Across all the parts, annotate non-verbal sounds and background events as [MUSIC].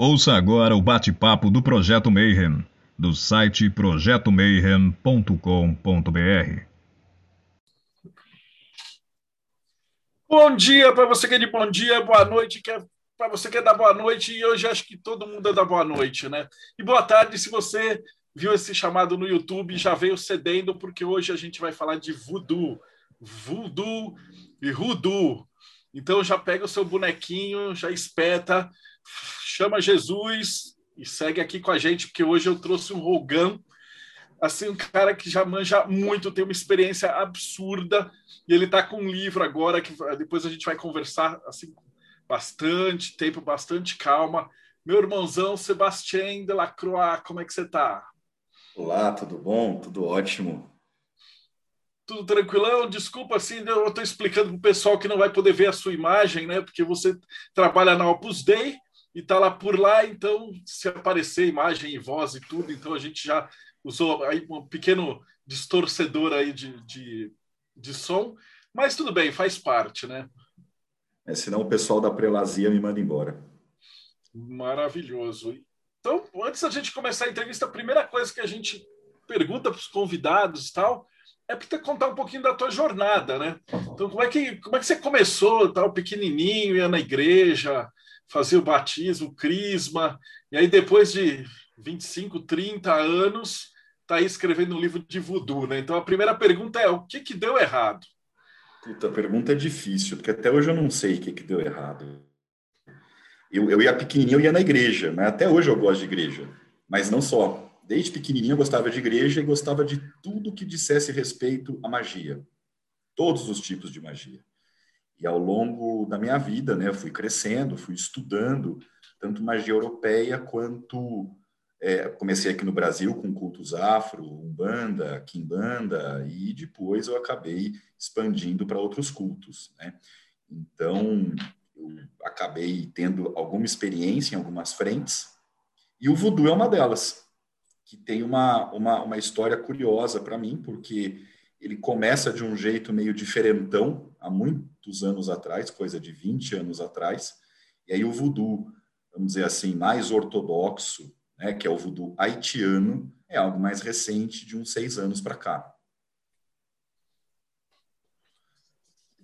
Ouça agora o bate-papo do Projeto Mayhem, do site projetomayhem.com.br. Bom dia para você que é de bom dia, boa noite, que é para você que é da boa noite, e hoje acho que todo mundo é da boa noite, né? E boa tarde se você viu esse chamado no YouTube, já veio cedendo, porque hoje a gente vai falar de voodoo. Voodoo e hoodoo. Então já pega o seu bonequinho, já espeta, chama Jesus e segue aqui com a gente, porque hoje eu trouxe um Rogan, assim, um cara que já manja muito, tem uma experiência absurda, e ele está com um livro agora, que depois a gente vai conversar, assim, bastante tempo, bastante calma. Meu irmãozão Sebastien Delacroix, como é que você está? Olá, tudo bom? Tudo ótimo. Tudo tranquilão? Desculpa, assim, eu estou explicando para o pessoal que não vai poder ver a sua imagem, né? Porque você trabalha na Opus Dei, e está lá por lá, então se aparecer imagem e voz e tudo, então a gente já usou aí um pequeno distorcedor aí de, de, de som, mas tudo bem, faz parte, né? É, senão o pessoal da prelazia me manda embora. Maravilhoso. Então, antes da gente começar a entrevista, a primeira coisa que a gente pergunta para os convidados e tal é para contar um pouquinho da tua jornada, né? Então, como é que, como é que você começou, tal, pequenininho, ia na igreja, fazia o batismo, o crisma, e aí depois de 25, 30 anos, está aí escrevendo um livro de voodoo, né? Então a primeira pergunta é: o que, que deu errado? Puta, a pergunta é difícil, porque até hoje eu não sei o que, que deu errado. Eu, eu ia pequenininho, eu ia na igreja, né? Até hoje eu gosto de igreja, mas não só. Desde pequenininho eu gostava de igreja e gostava de tudo que dissesse respeito à magia. Todos os tipos de magia. E ao longo da minha vida, né, fui crescendo, fui estudando tanto magia europeia quanto é, comecei aqui no Brasil com cultos afro, umbanda, quimbanda e depois eu acabei expandindo para outros cultos, né? Então eu acabei tendo alguma experiência em algumas frentes e o voodoo é uma delas que tem uma uma, uma história curiosa para mim porque ele começa de um jeito meio diferentão, há muitos anos atrás, coisa de 20 anos atrás, e aí o voodoo, vamos dizer assim, mais ortodoxo, né, que é o voodoo haitiano, é algo mais recente, de uns seis anos para cá.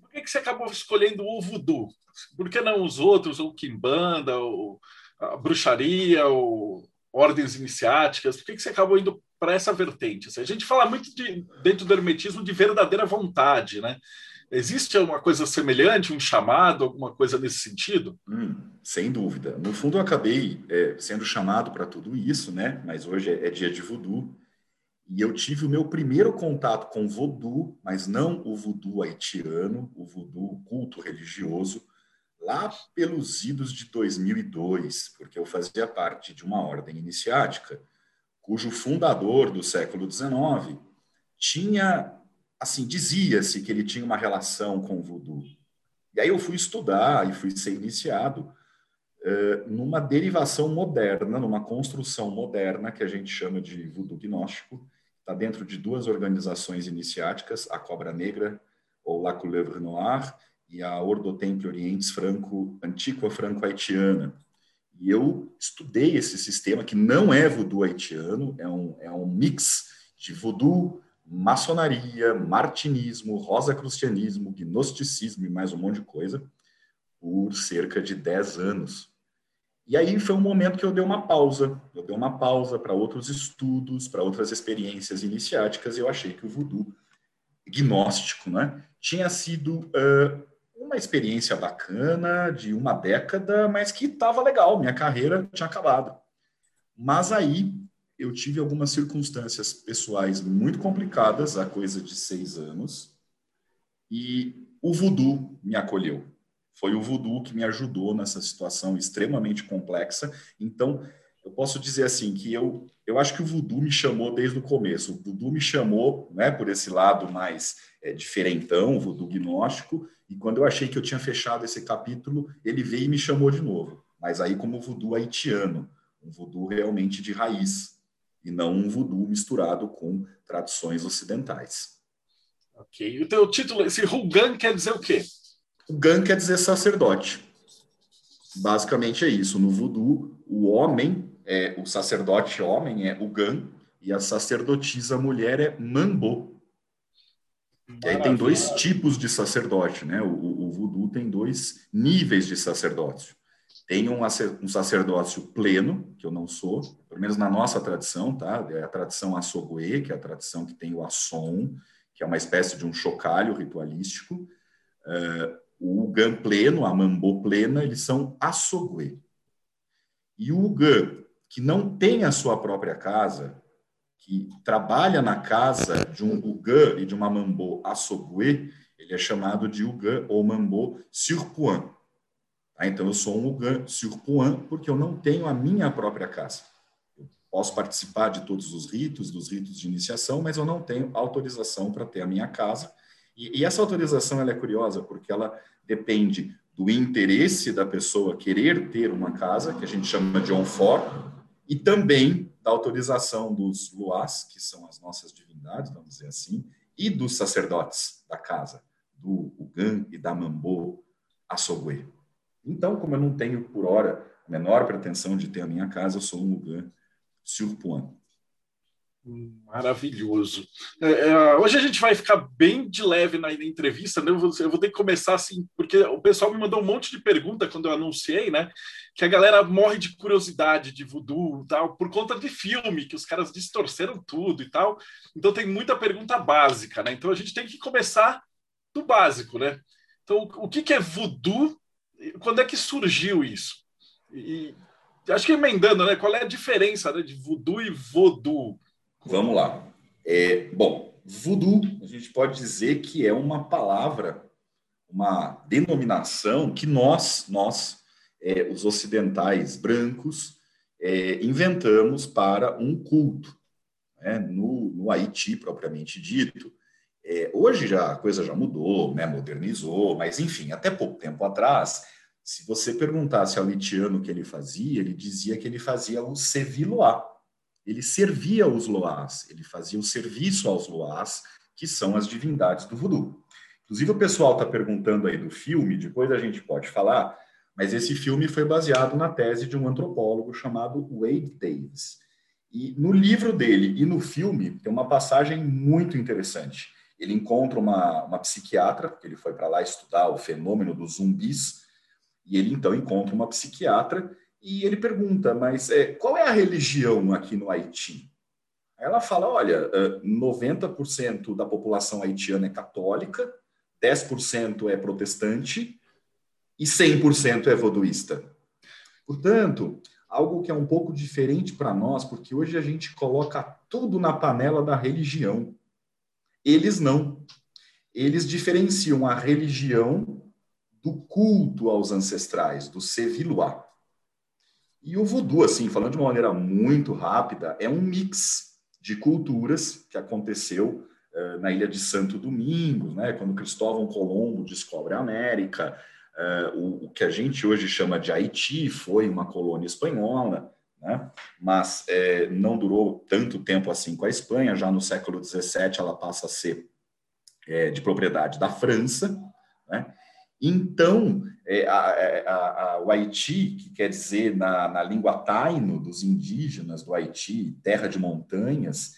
Por que, que você acabou escolhendo o voodoo? Por que não os outros, ou quimbanda, ou a bruxaria, ou ordens iniciáticas? Por que, que você acabou indo para essa vertente. Assim, a gente fala muito de, dentro do hermetismo de verdadeira vontade, né? Existe alguma coisa semelhante, um chamado, alguma coisa nesse sentido? Hum, sem dúvida. No fundo, eu acabei é, sendo chamado para tudo isso, né? Mas hoje é, é, dia de voodoo. E eu tive o meu primeiro contato com voodoo, mas não o voodoo haitiano, o voodoo culto religioso, lá pelos idos de 2002, porque eu fazia parte de uma ordem iniciática cujo fundador do século XIX tinha, assim, dizia-se que ele tinha uma relação com o voodoo. E aí eu fui estudar e fui ser iniciado uh, numa derivação moderna, numa construção moderna que a gente chama de voodoo gnóstico, está dentro de duas organizações iniciáticas, a Cobra Negra, ou La Couleuvre Noire, e a Ordo Temple Orientes Franco, Antiqua Franco-Haitiana, e eu estudei esse sistema, que não é voodoo haitiano, é um, é um mix de voodoo, maçonaria, martinismo, rosacrucianismo, gnosticismo e mais um monte de coisa, por cerca de 10 anos. E aí foi um momento que eu dei uma pausa, eu dei uma pausa para outros estudos, para outras experiências iniciáticas, e eu achei que o voodoo gnóstico né, tinha sido uh, uma experiência bacana de uma década, mas que estava legal, minha carreira tinha acabado. Mas aí eu tive algumas circunstâncias pessoais muito complicadas, há coisa de seis anos, e o voodoo me acolheu. Foi o voodoo que me ajudou nessa situação extremamente complexa. Então, eu posso dizer assim que eu, eu acho que o voodoo me chamou desde o começo. O voodoo me chamou, né, por esse lado mais é, diferentão, voodoo gnóstico, e quando eu achei que eu tinha fechado esse capítulo, ele veio e me chamou de novo. Mas aí como voodoo haitiano, um voodoo realmente de raiz, e não um voodoo misturado com tradições ocidentais. Ok. O teu título, esse Rugan quer dizer o quê? Rugan quer dizer sacerdote. Basicamente é isso. No voodoo, o homem, é, o sacerdote homem é o Gan, e a sacerdotisa mulher é Mambo. E aí tem dois tipos de sacerdote, né? O, o, o voodoo tem dois níveis de sacerdócio. Tem um, um sacerdócio pleno, que eu não sou, pelo menos na nossa tradição, tá? É a tradição Assogoe, que é a tradição que tem o Assom, que é uma espécie de um chocalho ritualístico. Uh, o Ugan pleno, a Mambo plena, eles são Assogoe. E o Ugan, que não tem a sua própria casa, que trabalha na casa de um Ugan e de uma Mambo Assogoe, ele é chamado de Ugan ou Mambo Surpuan. Tá? Então, eu sou um Ugan Surpuan porque eu não tenho a minha própria casa. Eu posso participar de todos os ritos, dos ritos de iniciação, mas eu não tenho autorização para ter a minha casa. E, e essa autorização ela é curiosa porque ela depende do interesse da pessoa querer ter uma casa, que a gente chama de on-for, e também da autorização dos luás, que são as nossas divindades, vamos dizer assim, e dos sacerdotes da casa, do Ugan e da Mambo Assogue. Então, como eu não tenho, por hora, a menor pretensão de ter a minha casa, eu sou um Ugan Surpuan. Maravilhoso. É, é, hoje a gente vai ficar bem de leve na, na entrevista, né? Eu vou, eu vou, ter que começar assim, porque o pessoal me mandou um monte de pergunta quando eu anunciei, né? Que a galera morre de curiosidade de voodoo tal, por conta de filme, que os caras distorceram tudo e tal. Então tem muita pergunta básica, né? Então a gente tem que começar do básico, né? Então, o que, que é voodoo? Quando é que surgiu isso? E, acho que emendando, né? Qual é a diferença né, de voodoo e vodou? Vamos lá. É, bom, voodoo, a gente pode dizer que é uma palavra, uma denominação que nós, nós, é, os ocidentais brancos, é, inventamos para um culto, né, no, no, Haiti propriamente dito. É, hoje já a coisa já mudou, né, modernizou, mas enfim, até pouco tempo atrás, se você perguntasse ao haitiano o que ele fazia, ele dizia que ele fazia o seviloá, ele servia os loás, ele fazia o serviço aos loás, que são as divindades do voodoo. Inclusive, o pessoal está perguntando aí do filme, depois a gente pode falar, mas esse filme foi baseado na tese de um antropólogo chamado Wade Davis. E no livro dele e no filme tem uma passagem muito interessante. Ele encontra uma, uma psiquiatra, que ele foi para lá estudar o fenômeno dos zumbis, e ele então encontra uma psiquiatra e ele pergunta, mas é, qual é a religião aqui no Haiti? Ela fala, olha, 90% da população haitiana é católica, 10% é protestante e 100% é voduísta. Portanto, algo que é um pouco diferente para nós, porque hoje a gente coloca tudo na panela da religião. Eles não. Eles diferenciam a religião do culto aos ancestrais, do seviluá. E o voodoo, assim, falando de uma maneira muito rápida, é um mix de culturas que aconteceu uh, na ilha de Santo Domingo, né, quando Cristóvão Colombo descobre a América. Uh, o, o, que a gente hoje chama de Haiti foi uma colônia espanhola, né, mas é, não durou tanto tempo assim com a Espanha. Já no século XVII ela passa a ser de propriedade da França, né? Então, é, a, é, a, a, o Haiti, que quer dizer na, na língua taino dos indígenas do Haiti, terra de montanhas,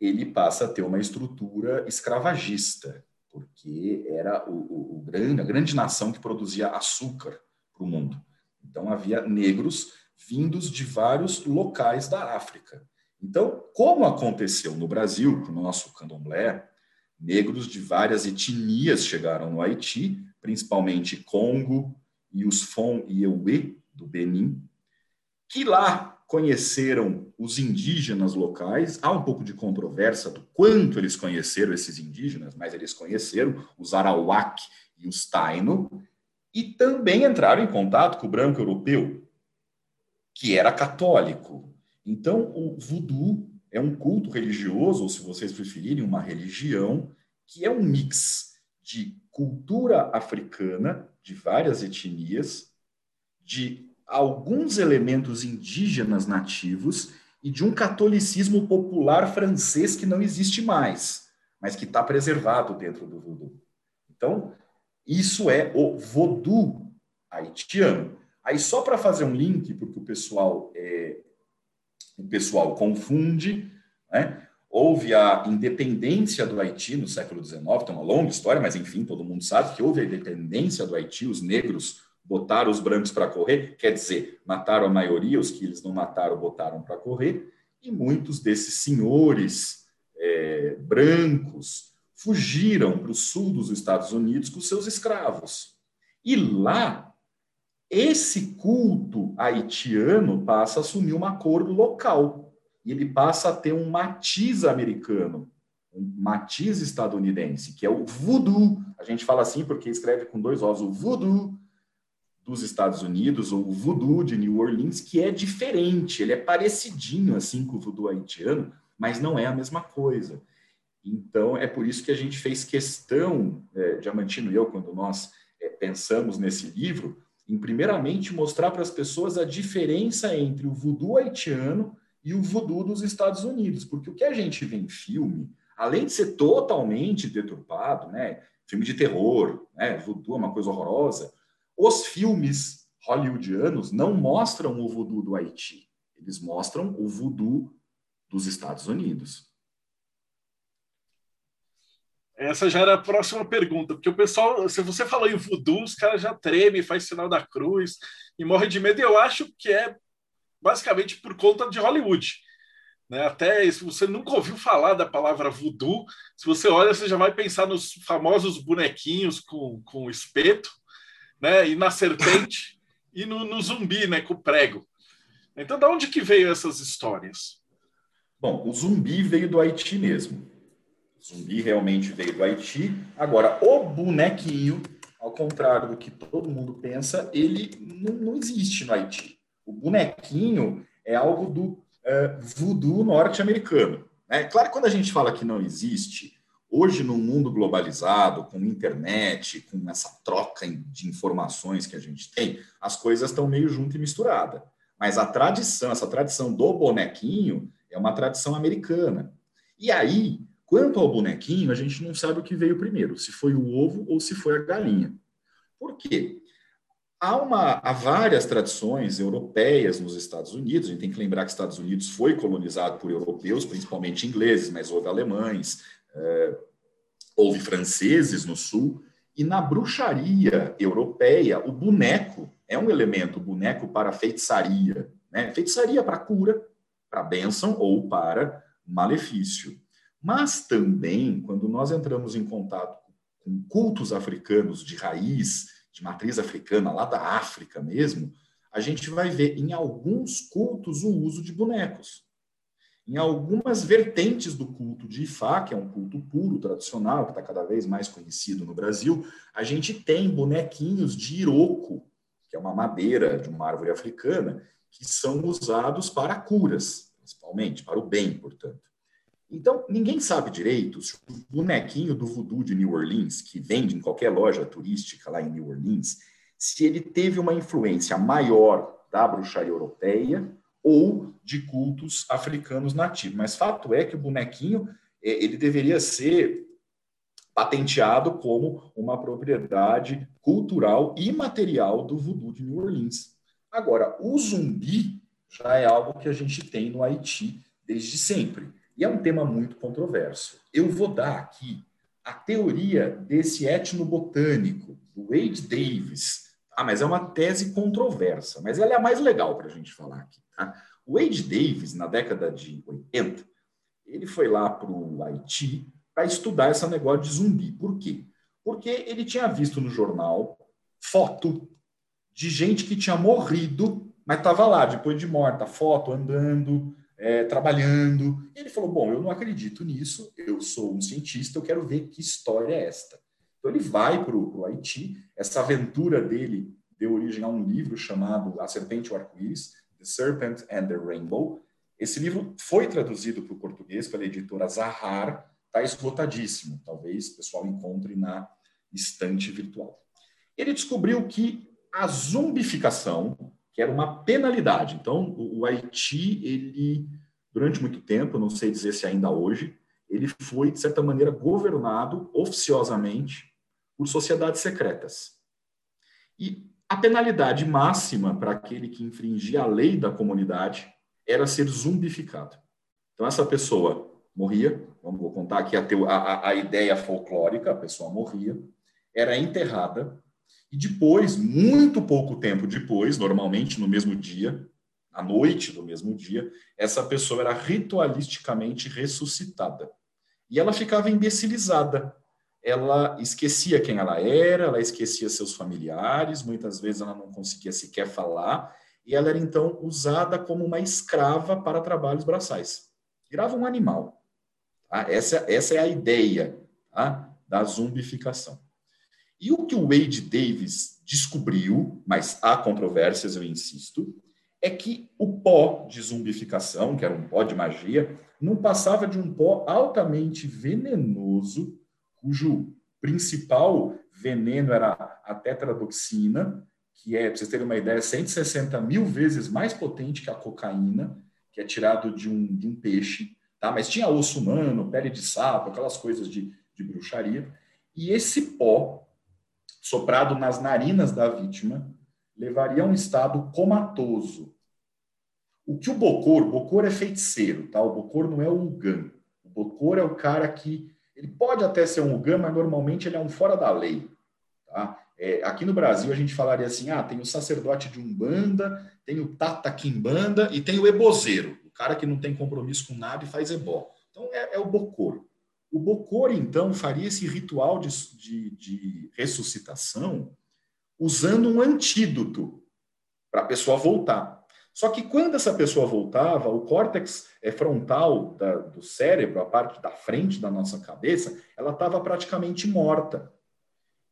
ele passa a ter uma estrutura escravagista, porque era o, o, o grande, a grande nação que produzia açúcar para o mundo. Então, havia negros vindos de vários locais da África. Então, como aconteceu no Brasil, com o nosso candomblé, negros de várias etnias chegaram no Haiti principalmente Congo e os Fon e Ewe, do Benin, que lá conheceram os indígenas locais. Há um pouco de controvérsia do quanto eles conheceram esses indígenas, mas eles conheceram os Arawak e os Taino, e também entraram em contato com o branco europeu, que era católico. Então, o voodoo é um culto religioso, ou se vocês preferirem, uma religião, que é um mix de cultura africana, de várias etnias, de alguns elementos indígenas nativos e de um catolicismo popular francês que não existe mais, mas que está preservado dentro do voodoo. Então, isso é o voodoo haitiano. Aí, só para fazer um link, porque o pessoal, é, o pessoal confunde, né? houve a independência do Haiti no século XIX, tem uma longa história, mas enfim, todo mundo sabe que houve a independência do Haiti, os negros botaram os brancos para correr, quer dizer, mataram a maioria, os que eles não mataram botaram para correr, e muitos desses senhores é, brancos fugiram para o sul dos Estados Unidos com seus escravos. E lá, esse culto haitiano passa a assumir uma cor local, e ele passa a ter um matiz americano, um matiz estadunidense, que é o voodoo. A gente fala assim porque escreve com dois Os, o voodoo dos Estados Unidos, ou o voodoo de New Orleans, que é diferente, ele é parecidinho assim com o voodoo haitiano, mas não é a mesma coisa. Então, é por isso que a gente fez questão, é, Diamantino e eu, quando nós é, pensamos nesse livro, em primeiramente mostrar para as pessoas a diferença entre o voodoo haitiano e o voodoo dos Estados Unidos, porque o que a gente vê em filme, além de ser totalmente deturpado, né, filme de terror, né, voodoo é uma coisa horrorosa, os filmes hollywoodianos não mostram o voodoo do Haiti, eles mostram o voodoo dos Estados Unidos. Essa já era a próxima pergunta, porque o pessoal, se você falou em voodoo, os caras já tremem, faz sinal da cruz e morre de medo. Eu acho que é basicamente por conta de Hollywood. Né? Até se você nunca ouviu falar da palavra voodoo, se você olha, você já vai pensar nos famosos bonequinhos com, com espeto, né? E na serpente e no, no, zumbi, né? Com prego. Então, da onde que veio essas histórias? Bom, o zumbi veio do Haiti mesmo. Zumbi realmente veio do Haiti. Agora, o bonequinho, ao contrário do que todo mundo pensa, ele não, não existe no Haiti. O bonequinho é algo do uh, voodoo norte-americano. Né? Claro, quando a gente fala que não existe, Hoje, no mundo globalizado, com internet, com essa troca de informações que a gente tem, as coisas estão meio junto e misturada. Mas a tradição, essa tradição do bonequinho, é uma tradição americana. E aí, quanto ao bonequinho, a gente não sabe o que veio primeiro, se foi o ovo ou se foi a galinha. Por quê? Há, uma, há várias tradições europeias nos Estados Unidos. A gente tem que lembrar que os Estados Unidos foi colonizado por europeus, principalmente ingleses, mas houve alemães, é, houve franceses no sul, e na bruxaria europeia, o boneco é um elemento, o boneco para feitiçaria, né? feitiçaria para cura, para bênção ou para malefício. Mas também, quando nós entramos em contato com cultos africanos de raiz, de matriz africana, lá da África mesmo, a gente vai ver em alguns cultos o uso de bonecos. Em algumas vertentes do culto de Ifá, que é um culto puro, tradicional, que está cada vez mais conhecido no Brasil, a gente tem bonequinhos de iroco, que é uma madeira de uma árvore africana, que são usados para curas, principalmente, para o bem, portanto. Então, ninguém sabe direito se o bonequinho do voodoo de New Orleans, que vende em qualquer loja turística lá em New Orleans, se ele teve uma influência maior da bruxaria europeia ou de cultos africanos nativos. Mas fato é que o bonequinho é, ele deveria ser patenteado como uma propriedade cultural e material do voodoo de New Orleans. Agora, o zumbi já é algo que a gente tem no Haiti desde sempre. E é um tema muito controverso. Eu vou dar aqui a teoria desse etnobotânico, do Wade Davis. Ah, mas é uma tese controversa, mas ela é a mais legal para a gente falar aqui. Tá? O Wade Davis, na década de 80, ele foi lá para o Haiti para estudar esse negócio de zumbi. Por quê? Porque ele tinha visto no jornal foto de gente que tinha morrido, mas estava lá depois de morta, foto andando, é, trabalhando. E ele falou: Bom, eu não acredito nisso, eu sou um cientista, eu quero ver que história é esta. Então ele vai para o Haiti, essa aventura dele deu origem a um livro chamado A Serpente e o Arco-Íris, The Serpent and the Rainbow. Esse livro foi traduzido para o português pela editora Zahar, está esgotadíssimo, talvez o pessoal encontre na estante virtual. Ele descobriu que a zumbificação, que era uma penalidade, então o Haiti, ele, durante muito tempo, não sei dizer se ainda hoje, ele foi, de certa maneira, governado oficiosamente por sociedades secretas. E a penalidade máxima para aquele que infringia a lei da comunidade era ser zumbificado. Então, essa pessoa morria, vamos contar aqui a, a, a ideia folclórica, a pessoa morria, era enterrada, e depois, muito pouco tempo depois, normalmente no mesmo dia, à noite do mesmo dia, essa pessoa era ritualisticamente ressuscitada. E ela ficava imbecilizada. Ela esquecia quem ela era, ela esquecia seus familiares, muitas vezes ela não conseguia sequer falar, e ela era então usada como uma escrava para trabalhos braçais. Virava um animal. Tá? Essa, essa é a ideia tá? da zumbificação. E o que o Wade Davis descobriu, mas há controvérsias, eu insisto, é que o pó de zumbificação, que era um pó de magia, não passava de um pó altamente venenoso, cujo principal veneno era a tetradoxina, que é, para vocês terem uma ideia, 160 mil vezes mais potente que a cocaína, que é tirado de um, de um peixe, tá? mas tinha osso humano, pele de sapo, aquelas coisas de, de bruxaria. E esse pó, soprado nas narinas da vítima, levaria a um estado comatoso. O que o Bocor, Bocor é feiticeiro, tá? O Bocor não é o Ugan. O Bocor é o cara que ele pode até ser um Ugan, mas normalmente ele é um fora da lei, tá? É, aqui no Brasil a gente falaria assim: ah, tem o sacerdote de Umbanda, tem o Tata Kimbanda e tem o ebozeiro, o cara que não tem compromisso com nada e faz ebó. Então é, é o Bocor. O Bocor, então, faria esse ritual de, de, de ressuscitação usando um antídoto para a pessoa voltar. Só que quando essa pessoa voltava, o córtex é, frontal da, do cérebro, a parte da frente da nossa cabeça, ela estava praticamente morta.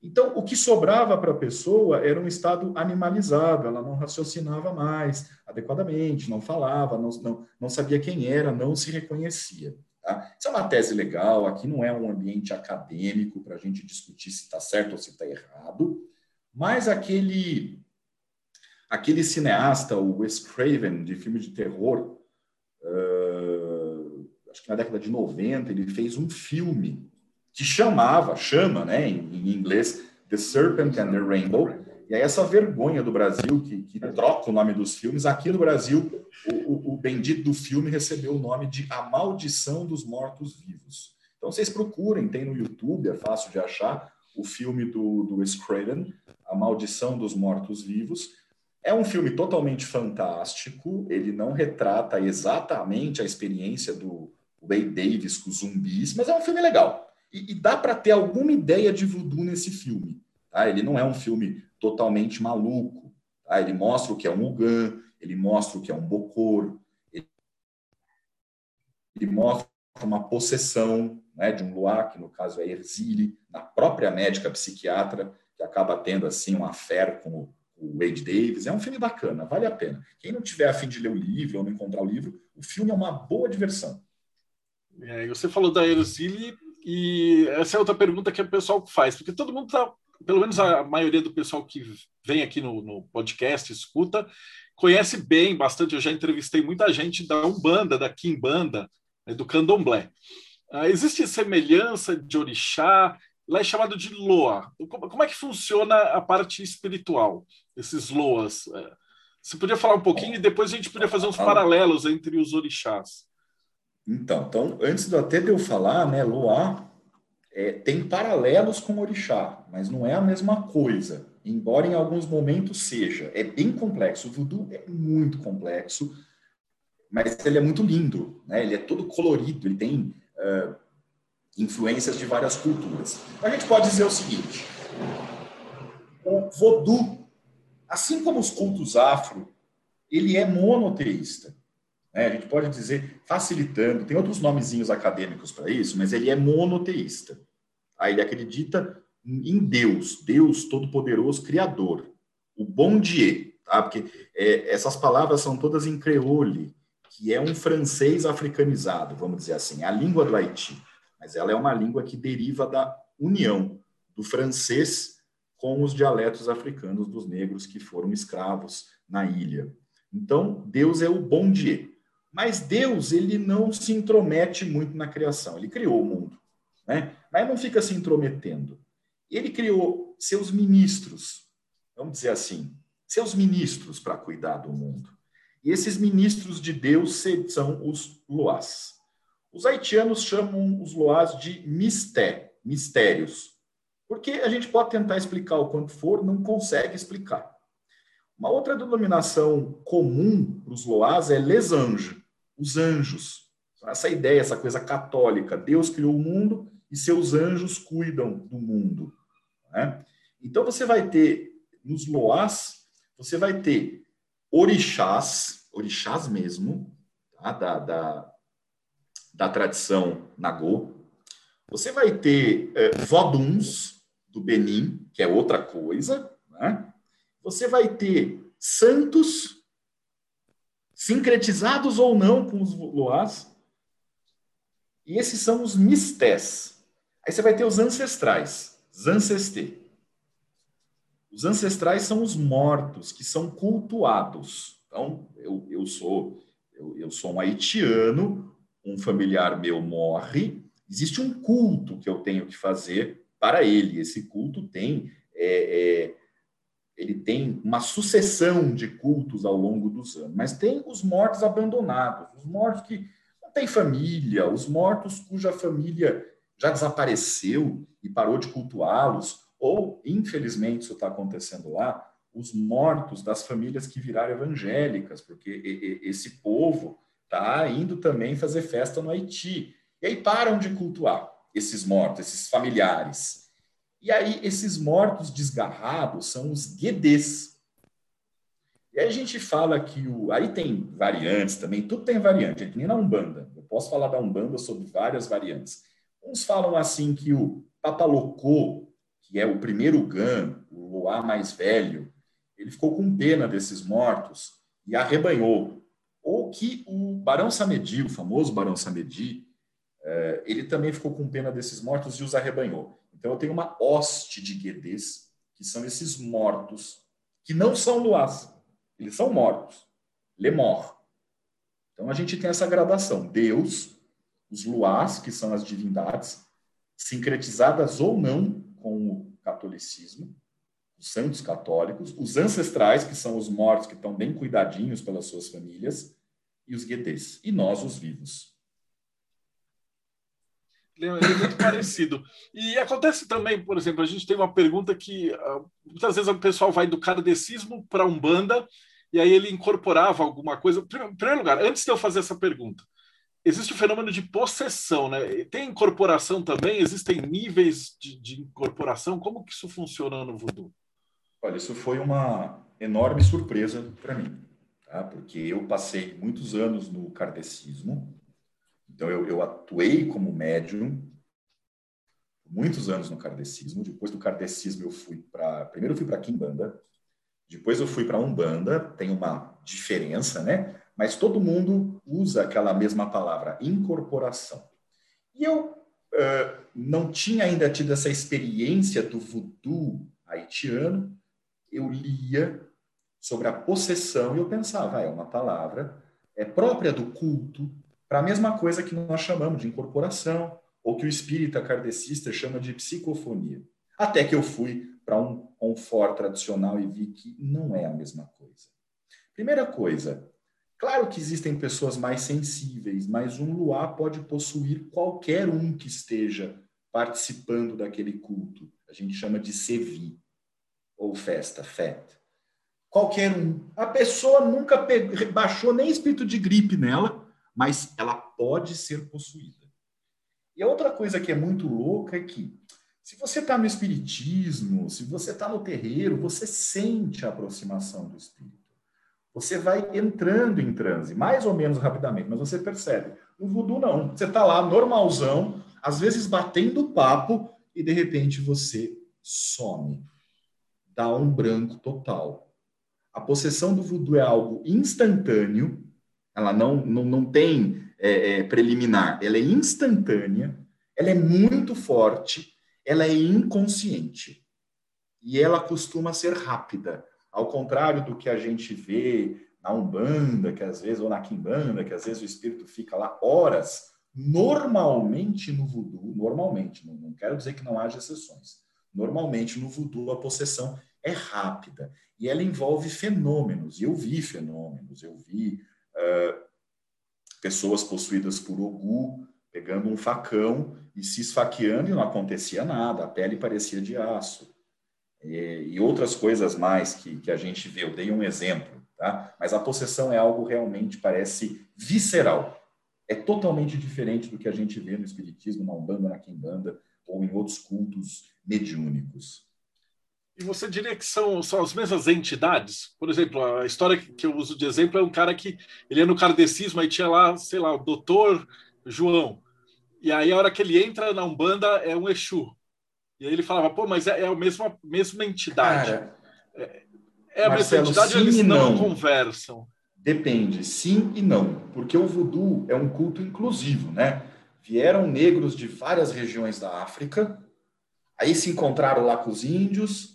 Então, o que sobrava para a pessoa era um estado animalizado, ela não raciocinava mais adequadamente, não falava, não, não, não sabia quem era, não se reconhecia. Tá? Isso é uma tese legal, aqui não é um ambiente acadêmico para a gente discutir se está certo ou se está errado, mas aquele, aquele cineasta, o Wes Craven, de filme de terror, uh, acho que na década de 90, ele fez um filme que chamava, chama, né, em, em, inglês, The Serpent and the Rainbow. E aí essa vergonha do Brasil, que, que troca o nome dos filmes, aqui no Brasil, o, o, bendito do filme recebeu o nome de A Maldição dos Mortos-Vivos. Então vocês procurem, tem no YouTube, é fácil de achar, o filme do, do Wes Craven, A Maldição dos Mortos-Vivos. É um filme totalmente fantástico, ele não retrata exatamente a experiência do Wade Davis com zumbis, mas é um filme legal. E, e dá para ter alguma ideia de voodoo nesse filme. Tá? Ele não é um filme totalmente maluco. Tá? Ele mostra o que é um Ugan, ele mostra o que é um Bokor, ele, mostra uma possessão né, de um Luá, que no caso é Erzili, na própria médica psiquiatra, que acaba tendo assim uma fé com o Wade Davis. É um filme bacana, vale a pena. Quem não tiver a fim de ler o livro ou não encontrar o livro, o filme é uma boa diversão. É, você falou da Erzili, e essa é outra pergunta que o pessoal faz, porque todo mundo está, pelo menos a maioria do pessoal que vem aqui no, no podcast, escuta, conhece bem, bastante. Eu já entrevistei muita gente da Umbanda, da Kimbanda, né, do Candomblé. Uh, existe semelhança de orixá, lá é chamado de loa. Como, como, é que funciona a parte espiritual, esses loas? Uh, você podia falar um pouquinho e depois a gente podia fazer uns paralelos entre os orixás. Então, então antes do, até de eu falar, né, Loá é, tem paralelos com Orixá, mas não é a mesma coisa, embora em alguns momentos seja. É bem complexo. O voodoo é muito complexo, mas ele é muito lindo, né? Ele é todo colorido, ele tem uh, influências de várias culturas. A gente pode dizer o seguinte: o voodoo, assim como os cultos afro, ele é monoteísta. Né? A gente pode dizer, facilitando, tem outros nomezinhos acadêmicos para isso, mas ele é monoteísta. Aí ele acredita em Deus, Deus Todo-Poderoso, Criador, o Bon Dieu, tá? porque é, essas palavras são todas em creole, que é um francês africanizado, vamos dizer assim, a língua do Haiti, mas ela é uma língua que deriva da união do francês com os dialetos africanos dos negros que foram escravos na ilha. Então, Deus é o Bon Dieu. Mas Deus, ele não se intromete muito na criação. Ele criou o mundo, né? Mas não fica se intrometendo. Ele criou seus ministros, vamos dizer assim, seus ministros para cuidar do mundo. E esses ministros de Deus são os loás. Os haitianos chamam os loás de misté, mistérios, porque a gente pode tentar explicar o quanto for, não consegue explicar. Uma outra denominação comum para os loás é les anges, os anjos. Essa ideia, essa coisa católica, Deus criou o mundo e seus anjos cuidam do mundo. Né? Então você vai ter nos loás, você vai ter orixás, orixás mesmo, tá? da, da, da tradição Nagô. Você vai ter é, voduns do Benin, que é outra coisa, né? Você vai ter santos sincretizados ou não com os loás. E esses são os mistés. Aí você vai ter os ancestrais, zancesté. Os ancestrais são os mortos que são cultuados. Então, eu, eu sou eu, eu sou um haitiano, um familiar meu morre, existe um culto que eu tenho que fazer para ele. Esse culto tem é, é, ele tem uma sucessão de cultos ao longo dos anos, mas tem os mortos abandonados, os mortos que não têm família, os mortos cuja família já desapareceu e parou de cultuá-los, ou, infelizmente, isso está acontecendo lá, os mortos das famílias que viraram evangélicas, porque esse povo está indo também fazer festa no Haiti. E aí param de cultuar esses mortos, esses familiares. E aí, esses mortos desgarrados são os guedês. E aí a gente fala que o. Aí tem variantes também, tudo tem variante, que nem na Umbanda. Eu posso falar da Umbanda sobre várias variantes. Uns falam assim que o Papalocô, que é o primeiro Gan, o Loá mais velho, ele ficou com pena desses mortos e arrebanhou. Ou que o Barão Samedi, o famoso Barão Samedi, eh, ele também ficou com pena desses mortos e os arrebanhou. Então, eu tenho uma hoste de guedês, que são esses mortos, que não são luás, eles são mortos. Lemor. Então, a gente tem essa gradação. Deus, os luás, que são as divindades, sincretizadas ou não com o catolicismo, os santos católicos, os ancestrais, que são os mortos que estão bem cuidadinhos pelas suas famílias, e os guedês. E nós, os vivos. Ele é muito parecido. E acontece também, por exemplo, a gente tem uma pergunta que uh, muitas vezes o pessoal vai do kardecismo para Umbanda e aí ele incorporava alguma coisa. Em primeiro lugar, antes de eu fazer essa pergunta, existe o fenômeno de possessão, né? Tem incorporação também? Existem níveis de, de incorporação? Como que isso funciona no voodoo? Olha, isso foi uma enorme surpresa para mim, tá? porque eu passei muitos anos no kardecismo, então, eu, eu atuei como médium muitos anos no kardecismo. Depois do kardecismo, eu fui para. Primeiro, eu fui para Kimbanda. Depois, eu fui para Umbanda. Tem uma diferença, né? Mas todo mundo usa aquela mesma palavra, incorporação. E eu uh, não tinha ainda tido essa experiência do voodoo haitiano. Eu lia sobre a possessão e eu pensava, ah, é uma palavra é própria do culto, para a mesma coisa que nós chamamos de incorporação, ou que o espírita kardecista chama de psicofonia. Até que eu fui para um confort tradicional e vi que não é a mesma coisa. Primeira coisa, claro que existem pessoas mais sensíveis, mas um luá pode possuir qualquer um que esteja participando daquele culto. A gente chama de sevi, ou festa, fet. Qualquer um. A pessoa nunca baixou nem espírito de gripe nela, mas ela pode ser possuída. E a outra coisa que é muito louca é que, se você está no espiritismo, se você está no terreiro, você sente a aproximação do espírito. Você vai entrando em transe, mais ou menos rapidamente, mas você percebe. No voodoo, não. Você está lá, normalzão, às vezes batendo papo, e de repente você some. Dá um branco total. A possessão do voodoo é algo instantâneo, ela não, não, não tem é, é, preliminar, ela é instantânea, ela é muito forte, ela é inconsciente. E ela costuma ser rápida, ao contrário do que a gente vê na Umbanda, que às vezes, ou na Quimbanda, que às vezes o espírito fica lá horas, normalmente no voodoo, normalmente, não, não quero dizer que não haja exceções, normalmente no voodoo a possessão é rápida e ela envolve fenômenos. Eu vi fenômenos, eu vi uh, pessoas possuídas por Ogu pegando um facão e se esfaqueando e não acontecia nada, a pele parecia de aço. E, e outras coisas mais que, que a gente vê, eu dei um exemplo, tá? mas a possessão é algo realmente parece visceral. É totalmente diferente do que a gente vê no Espiritismo, na Umbanda, na Quimbanda ou em outros cultos mediúnicos. E você diria que são, são as mesmas entidades? Por exemplo, a história que eu uso de exemplo é um cara que ele é no kardecismo, aí tinha lá, sei lá, o doutor João. E aí, a hora que ele entra na Umbanda, é um Exu. E aí ele falava, pô, mas é, é a mesma, mesma entidade. Cara, é, é, a Marcelo, mesma entidade eles não, não conversam? Depende, sim e não. Porque o voodoo é um culto inclusivo, né? Vieram negros de várias regiões da África, aí se encontraram lá com os índios,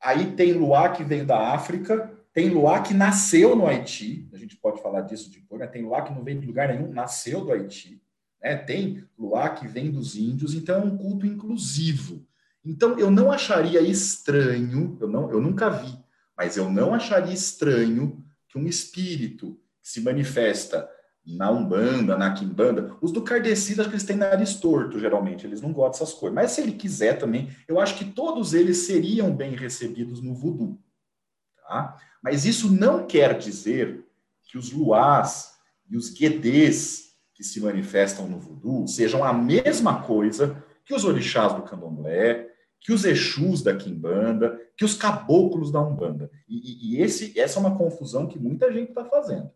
Aí tem Luá que veio da África, tem Luá que nasceu no Haiti, a gente pode falar disso depois, né? tem Luá que não veio de lugar nenhum, nasceu do Haiti. Né? Tem Luá que vem dos índios, então é um culto inclusivo. Então eu não acharia estranho, eu, não, eu nunca vi, mas eu não acharia estranho que um espírito se manifesta na Umbanda, na Quimbanda. Os do Kardecida, acho que eles têm nariz torto, geralmente, eles não gostam dessas coisas. Mas se ele quiser também, eu acho que todos eles seriam bem recebidos no voodoo. Tá? Mas isso não quer dizer que os luás e os guedês que se manifestam no voodoo sejam a mesma coisa que os orixás do candomblé, que os exus da quimbanda, que os caboclos da umbanda. E, e esse, essa é uma confusão que muita gente está fazendo.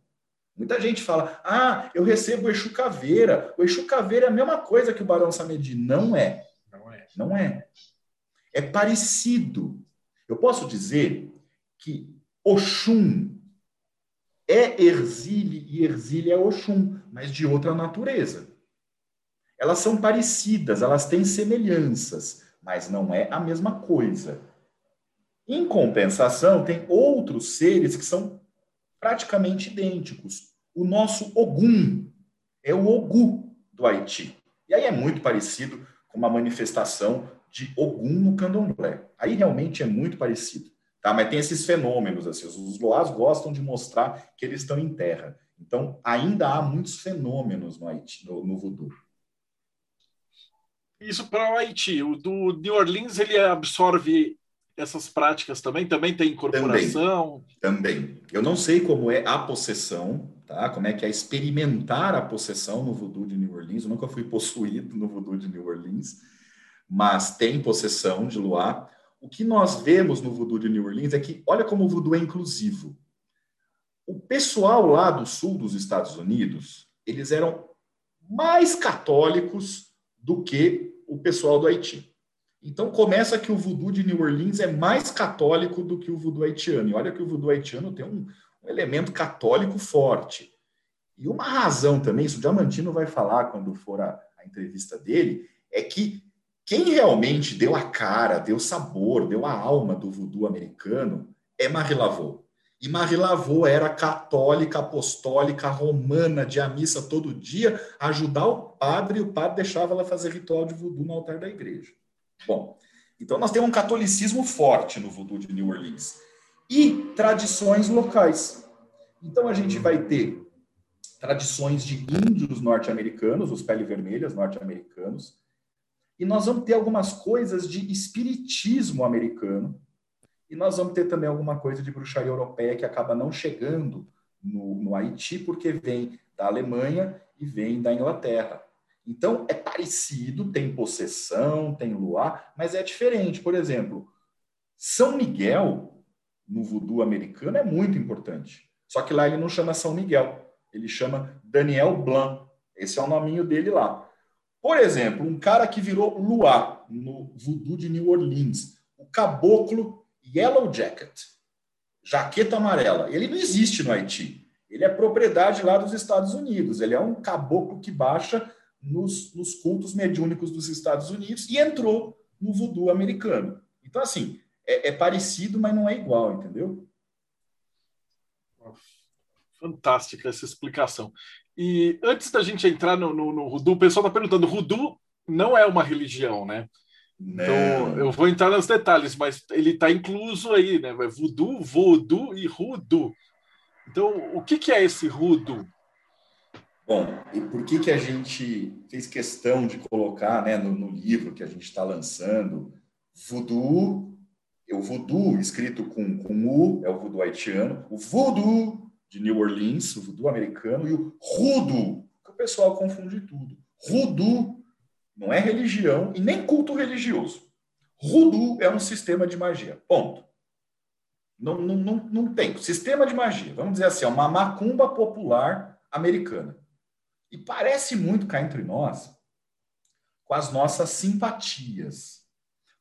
Muita gente fala, ah, eu recebo o Exu Caveira. O Exu Caveira é a mesma coisa que o Barão Samedi. Não é. Não é. Não é. É parecido. Eu posso dizer que Oxum é Erzile e Erzile é Oxum, mas de outra natureza. Elas são parecidas, elas têm semelhanças, mas não é a mesma coisa. Em compensação, tem outros seres que são praticamente idênticos. O nosso Ogum é o Ogu do Haiti. E aí é muito parecido com uma manifestação de Ogum no candomblé. Aí realmente é muito parecido. Tá? Mas tem esses fenômenos, assim, os Loás gostam de mostrar que eles estão em terra. Então, ainda há muitos fenômenos no Haiti, no, no. Isso para o Haiti. O do New Orleans, ele absorve essas práticas também? Também tem incorporação? Também, também. Eu não sei como é a possessão, tá? Como é que é experimentar a possessão no voodoo de New Orleans. Eu nunca fui possuído no voodoo de New Orleans, mas tem possessão de luar. O que nós vemos no voodoo de New Orleans é que, olha como o voodoo é inclusivo. O pessoal lá do sul dos Estados Unidos, eles eram mais católicos do que o pessoal do Haiti. Então começa que o voodoo de New Orleans é mais católico do que o voodoo haitiano. E olha que o voodoo haitiano tem um, um elemento católico forte. E uma razão também, isso o Diamantino vai falar quando for a, a entrevista dele, é que quem realmente deu a cara, deu sabor, deu a alma do voodoo americano é Marie Laveau. E Marie Laveau era católica, apostólica, romana, de a missa todo dia, ajudar o padre, e o padre deixava ela fazer ritual de voodoo no altar da igreja. Bom, então nós temos um catolicismo forte no voodoo de New Orleans e tradições locais. Então a gente vai ter tradições de índios norte-americanos, os pele vermelhas norte-americanos, e nós vamos ter algumas coisas de espiritismo americano, e nós vamos ter também alguma coisa de bruxaria europeia que acaba não chegando no, no Haiti, porque vem da Alemanha e vem da Inglaterra. Então, é parecido, tem possessão, tem luar, mas é diferente. Por exemplo, São Miguel, no voodoo americano, é muito importante. Só que lá ele não chama São Miguel, ele chama Daniel Blanc. Esse é o nominho dele lá. Por exemplo, um cara que virou luar no voodoo de New Orleans, o caboclo Yellow Jacket, jaqueta amarela. Ele não existe no Haiti. Ele é propriedade lá dos Estados Unidos. Ele é um caboclo que baixa nos, nos cultos mediúnicos dos Estados Unidos e entrou no voodoo americano. Então, assim, é, é parecido, mas não é igual, entendeu? Fantástica essa explicação. E antes da gente entrar no, no, no voodoo, o pessoal está perguntando: voodoo não é uma religião, né? Então, eu vou entrar nos detalhes, mas ele está incluso aí, né? Voodoo, voodoo e rudo. Então, o que, que é esse rudo? Bom, e por que, que a gente fez questão de colocar né, no, no livro que a gente está lançando voodoo, o voodoo escrito com, com U, é o voodoo haitiano, o voodoo de New Orleans, o voodoo americano, e o rudo, que o pessoal confunde tudo. Rudo não é religião e nem culto religioso. Rudu é um sistema de magia. Ponto. Não, não, não, não tem. Sistema de magia. Vamos dizer assim, é uma macumba popular americana. E parece muito cá entre nós com as nossas simpatias.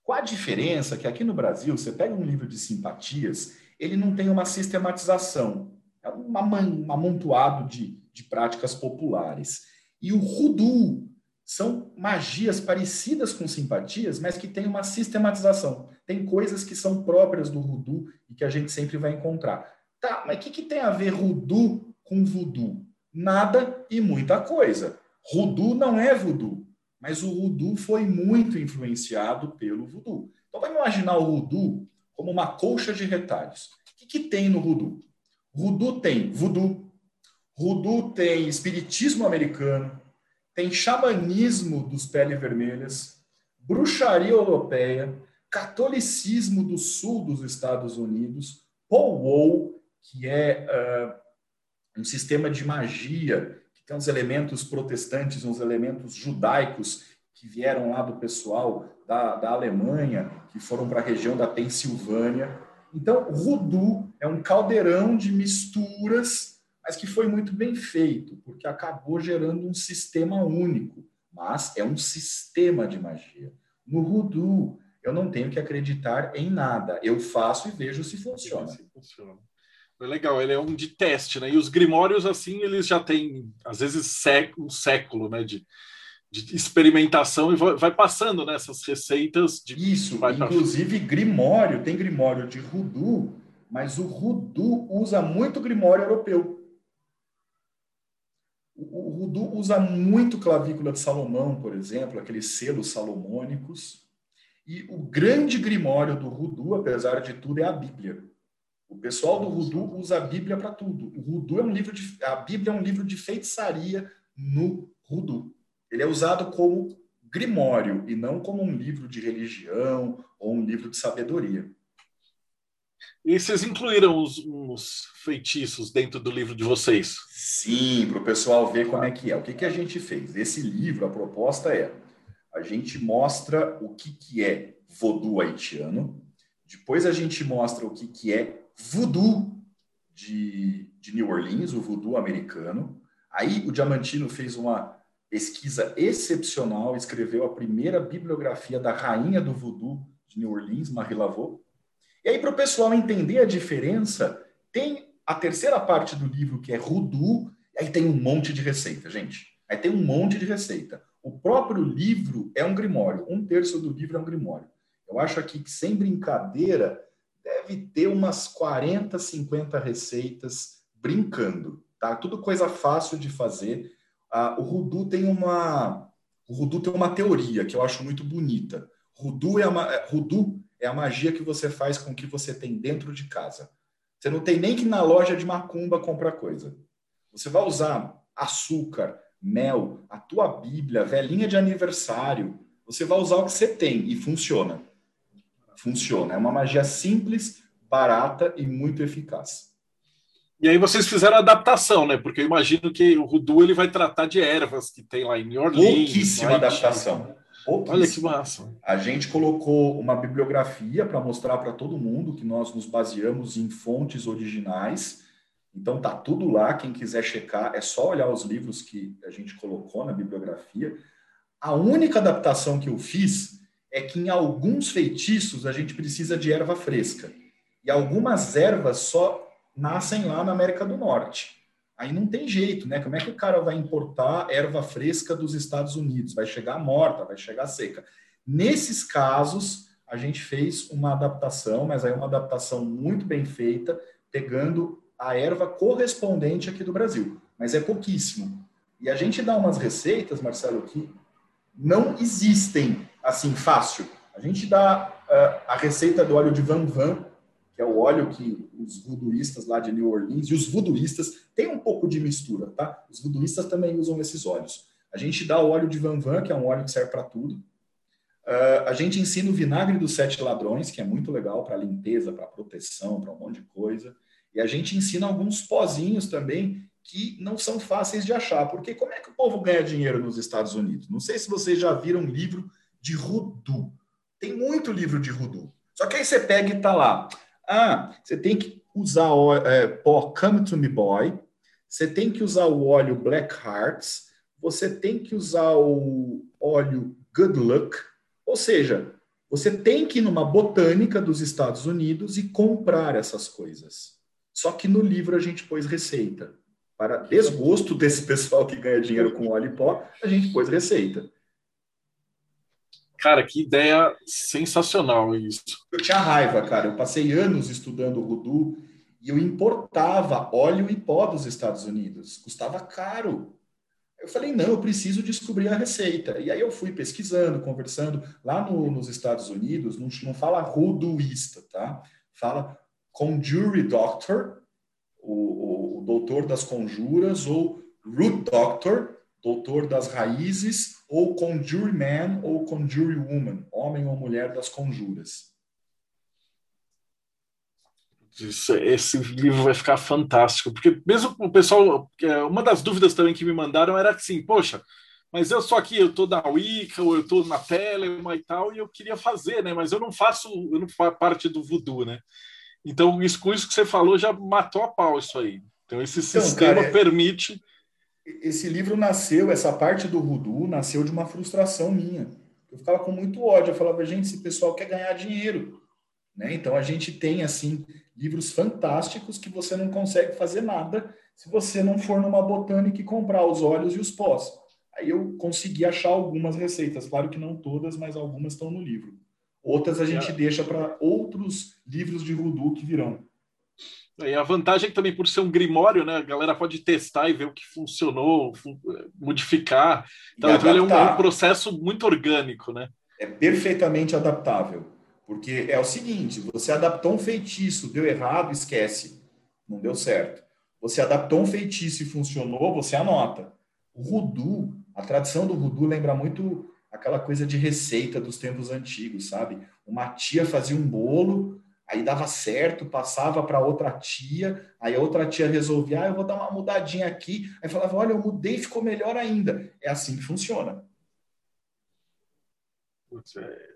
Qual a diferença que aqui no Brasil, você pega um livro de simpatias, ele não tem uma sistematização. É um amontoado de, de práticas populares. E o Rudu são magias parecidas com simpatias, mas que têm uma sistematização. Tem coisas que são próprias do Rudu e que a gente sempre vai encontrar. Tá, mas o que, que tem a ver Rudu com Voodoo? Nada e muita coisa. Rudu não é Voodoo, mas o Rudu foi muito influenciado pelo Voodoo. Então vamos imaginar o Rudu como uma colcha de retalhos. O que, que tem no Rudu? Rudu tem Voodoo, Rudu tem espiritismo americano, tem xamanismo dos pele vermelhas, bruxaria europeia, catolicismo do sul dos Estados Unidos, Powwow, que é uh, um sistema de magia que tem uns elementos protestantes, uns elementos judaicos que vieram lá do pessoal da, da Alemanha, que foram para a região da Pensilvânia. Então, voodoo é um caldeirão de misturas mas que foi muito bem feito, porque acabou gerando um sistema único. Mas é um sistema de magia. No Voodoo, eu não tenho que acreditar em nada. Eu faço e vejo se funciona. Se funciona. É legal, ele é um de teste, né? E os grimórios, assim, eles já têm, às vezes, um século, né? De, de experimentação e vai passando nessas né? receitas. De, Isso, inclusive pra... grimório, tem grimório de Voodoo, mas o Voodoo usa muito grimório europeu. O Rudu usa muito clavícula de Salomão, por exemplo, aqueles selos salomônicos. E o grande grimório do Rudu, apesar de tudo, é a Bíblia. O pessoal do Rudu usa a Bíblia para tudo. O Rudu é um livro de a Bíblia é um livro de feitiçaria no Rudu. Ele é usado como grimório e não como um livro de religião ou um livro de sabedoria. E vocês incluíram os, os feitiços dentro do livro de vocês? Sim, para o pessoal ver como é que é. O que, que a gente fez? Esse livro, a proposta é a gente mostra o que, que é voodoo haitiano, depois a gente mostra o que, que é voodoo de, de New Orleans, o voodoo americano. Aí o Diamantino fez uma pesquisa excepcional, escreveu a primeira bibliografia da rainha do voodoo de New Orleans, Marie Laveau, e aí, para o pessoal entender a diferença, tem a terceira parte do livro, que é Rudu, aí tem um monte de receita, gente. Aí tem um monte de receita. O próprio livro é um grimório, um terço do livro é um grimório. Eu acho aqui que, sem brincadeira, deve ter umas 40, 50 receitas brincando, tá? Tudo coisa fácil de fazer. Ah, o Rudu tem uma o Rudu tem uma teoria que eu acho muito bonita. Rudu é uma é, Rudu é a magia que você faz com o que você tem dentro de casa. Você não tem nem que ir na loja de macumba comprar coisa. Você vai usar açúcar, mel, a tua Bíblia, velhinha de aniversário. Você vai usar o que você tem e funciona. Funciona. É uma magia simples, barata e muito eficaz. E aí vocês fizeram a adaptação, né? Porque eu imagino que o Rudu ele vai tratar de ervas que tem lá em New Orleans. Pouquíssima adaptação. Olha que massa. A gente colocou uma bibliografia para mostrar para todo mundo que nós nos baseamos em fontes originais. Então tá tudo lá, quem quiser checar, é só olhar os livros que a gente colocou na bibliografia. A única adaptação que eu fiz é que em alguns feitiços a gente precisa de erva fresca. E algumas ervas só nascem lá na América do Norte. Aí não tem jeito, né? Como é que o cara vai importar erva fresca dos Estados Unidos? Vai chegar morta, vai chegar seca. Nesses casos, a gente fez uma adaptação, mas aí uma adaptação muito bem feita, pegando a erva correspondente aqui do Brasil. Mas é pouquíssimo. E a gente dá umas receitas, Marcelo, que não existem assim fácil. A gente dá uh, a receita do óleo de Van Van, que é o óleo que os voodooistas lá de New Orleans, e os voodooistas têm um pouco de mistura, tá? Os voodooistas também usam esses óleos. A gente dá o óleo de Van Van, que é um óleo que serve para tudo. Uh, a gente ensina o vinagre dos sete ladrões, que é muito legal para limpeza, para proteção, para um monte de coisa. E a gente ensina alguns pozinhos também que não são fáceis de achar. Porque como é que o povo ganha dinheiro nos Estados Unidos? Não sei se vocês já viram um livro de Rudu. Tem muito livro de Rudu. Só que aí você pega e tá lá. Ah, você tem que usar o é, pó Come to Me Boy, você tem que usar o óleo Black Hearts, você tem que usar o óleo Good Luck, ou seja, você tem que ir numa botânica dos Estados Unidos e comprar essas coisas. Só que no livro a gente pôs receita. Para desgosto desse pessoal que ganha dinheiro com óleo e pó, a gente pôs receita. Cara, que ideia sensacional isso. Eu tinha raiva, cara. Eu passei anos estudando o Rudu e eu importava óleo e pó dos Estados Unidos. Custava caro. Eu falei, não, eu preciso descobrir a receita. E aí eu fui pesquisando, conversando. Lá no, nos Estados Unidos, não, não fala ruduísta, tá? Fala conjury doctor, o, o, o doutor das conjuras, ou root doctor, doutor das raízes, ou conjuryman ou conjurywoman, homem ou mulher das conjuras. esse livro vai ficar fantástico, porque mesmo o pessoal, uma das dúvidas também que me mandaram era assim, poxa, mas eu só aqui, eu estou na Wicca, ou eu estou na Telema e tal, e eu queria fazer, né? Mas eu não faço, eu não faço parte do voodoo, né? Então, isso, com isso que você falou, já matou a pau isso aí. Então, esse então, sistema cara, é permite esse livro nasceu, essa parte do Rudu nasceu de uma frustração minha. Eu ficava com muito ódio. Eu falava, gente, esse pessoal quer ganhar dinheiro. Né? Então a gente tem assim livros fantásticos que você não consegue fazer nada se você não for numa botânica e comprar os óleos e os pós. Aí eu consegui achar algumas receitas, claro que não todas, mas algumas estão no livro. Outras a gente é. deixa para outros livros de voodoo que virão. E a vantagem é também por ser um grimório, né? A galera pode testar e ver o que funcionou, modificar. Então, então ele é um, um, processo muito orgânico, né? É perfeitamente adaptável. Porque é o seguinte: você adaptou um feitiço, deu errado, esquece. Não deu certo. Você adaptou um feitiço e funcionou, você anota. O Rudu, a tradição do Rudu lembra muito aquela coisa de receita dos tempos antigos, sabe? Uma tia fazia um bolo, aí dava certo, passava para outra tia, aí a outra tia resolvia, ah, eu vou dar uma mudadinha aqui, aí falava, olha, eu mudei, ficou melhor ainda. É assim que funciona. É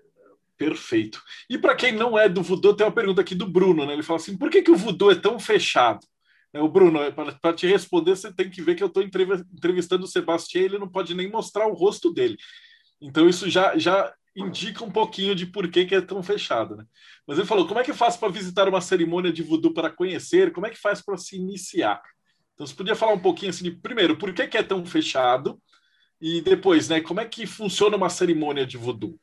perfeito. E para quem não é do voodoo, tem uma pergunta aqui do Bruno, né? Ele fala assim: por que, que o voodoo é tão fechado? Né, o Bruno, para te responder, você tem que ver que eu estou entrevistando o Sebastião, ele não pode nem mostrar o rosto dele. Então, isso já, já indica um pouquinho de por que, que é tão fechado. Né? Mas ele falou: como é que faz para visitar uma cerimônia de voodoo para conhecer? Como é que faz para se iniciar? Então, você podia falar um pouquinho assim, de, primeiro, por que, que é tão fechado? E depois, né, como é que funciona uma cerimônia de voodoo?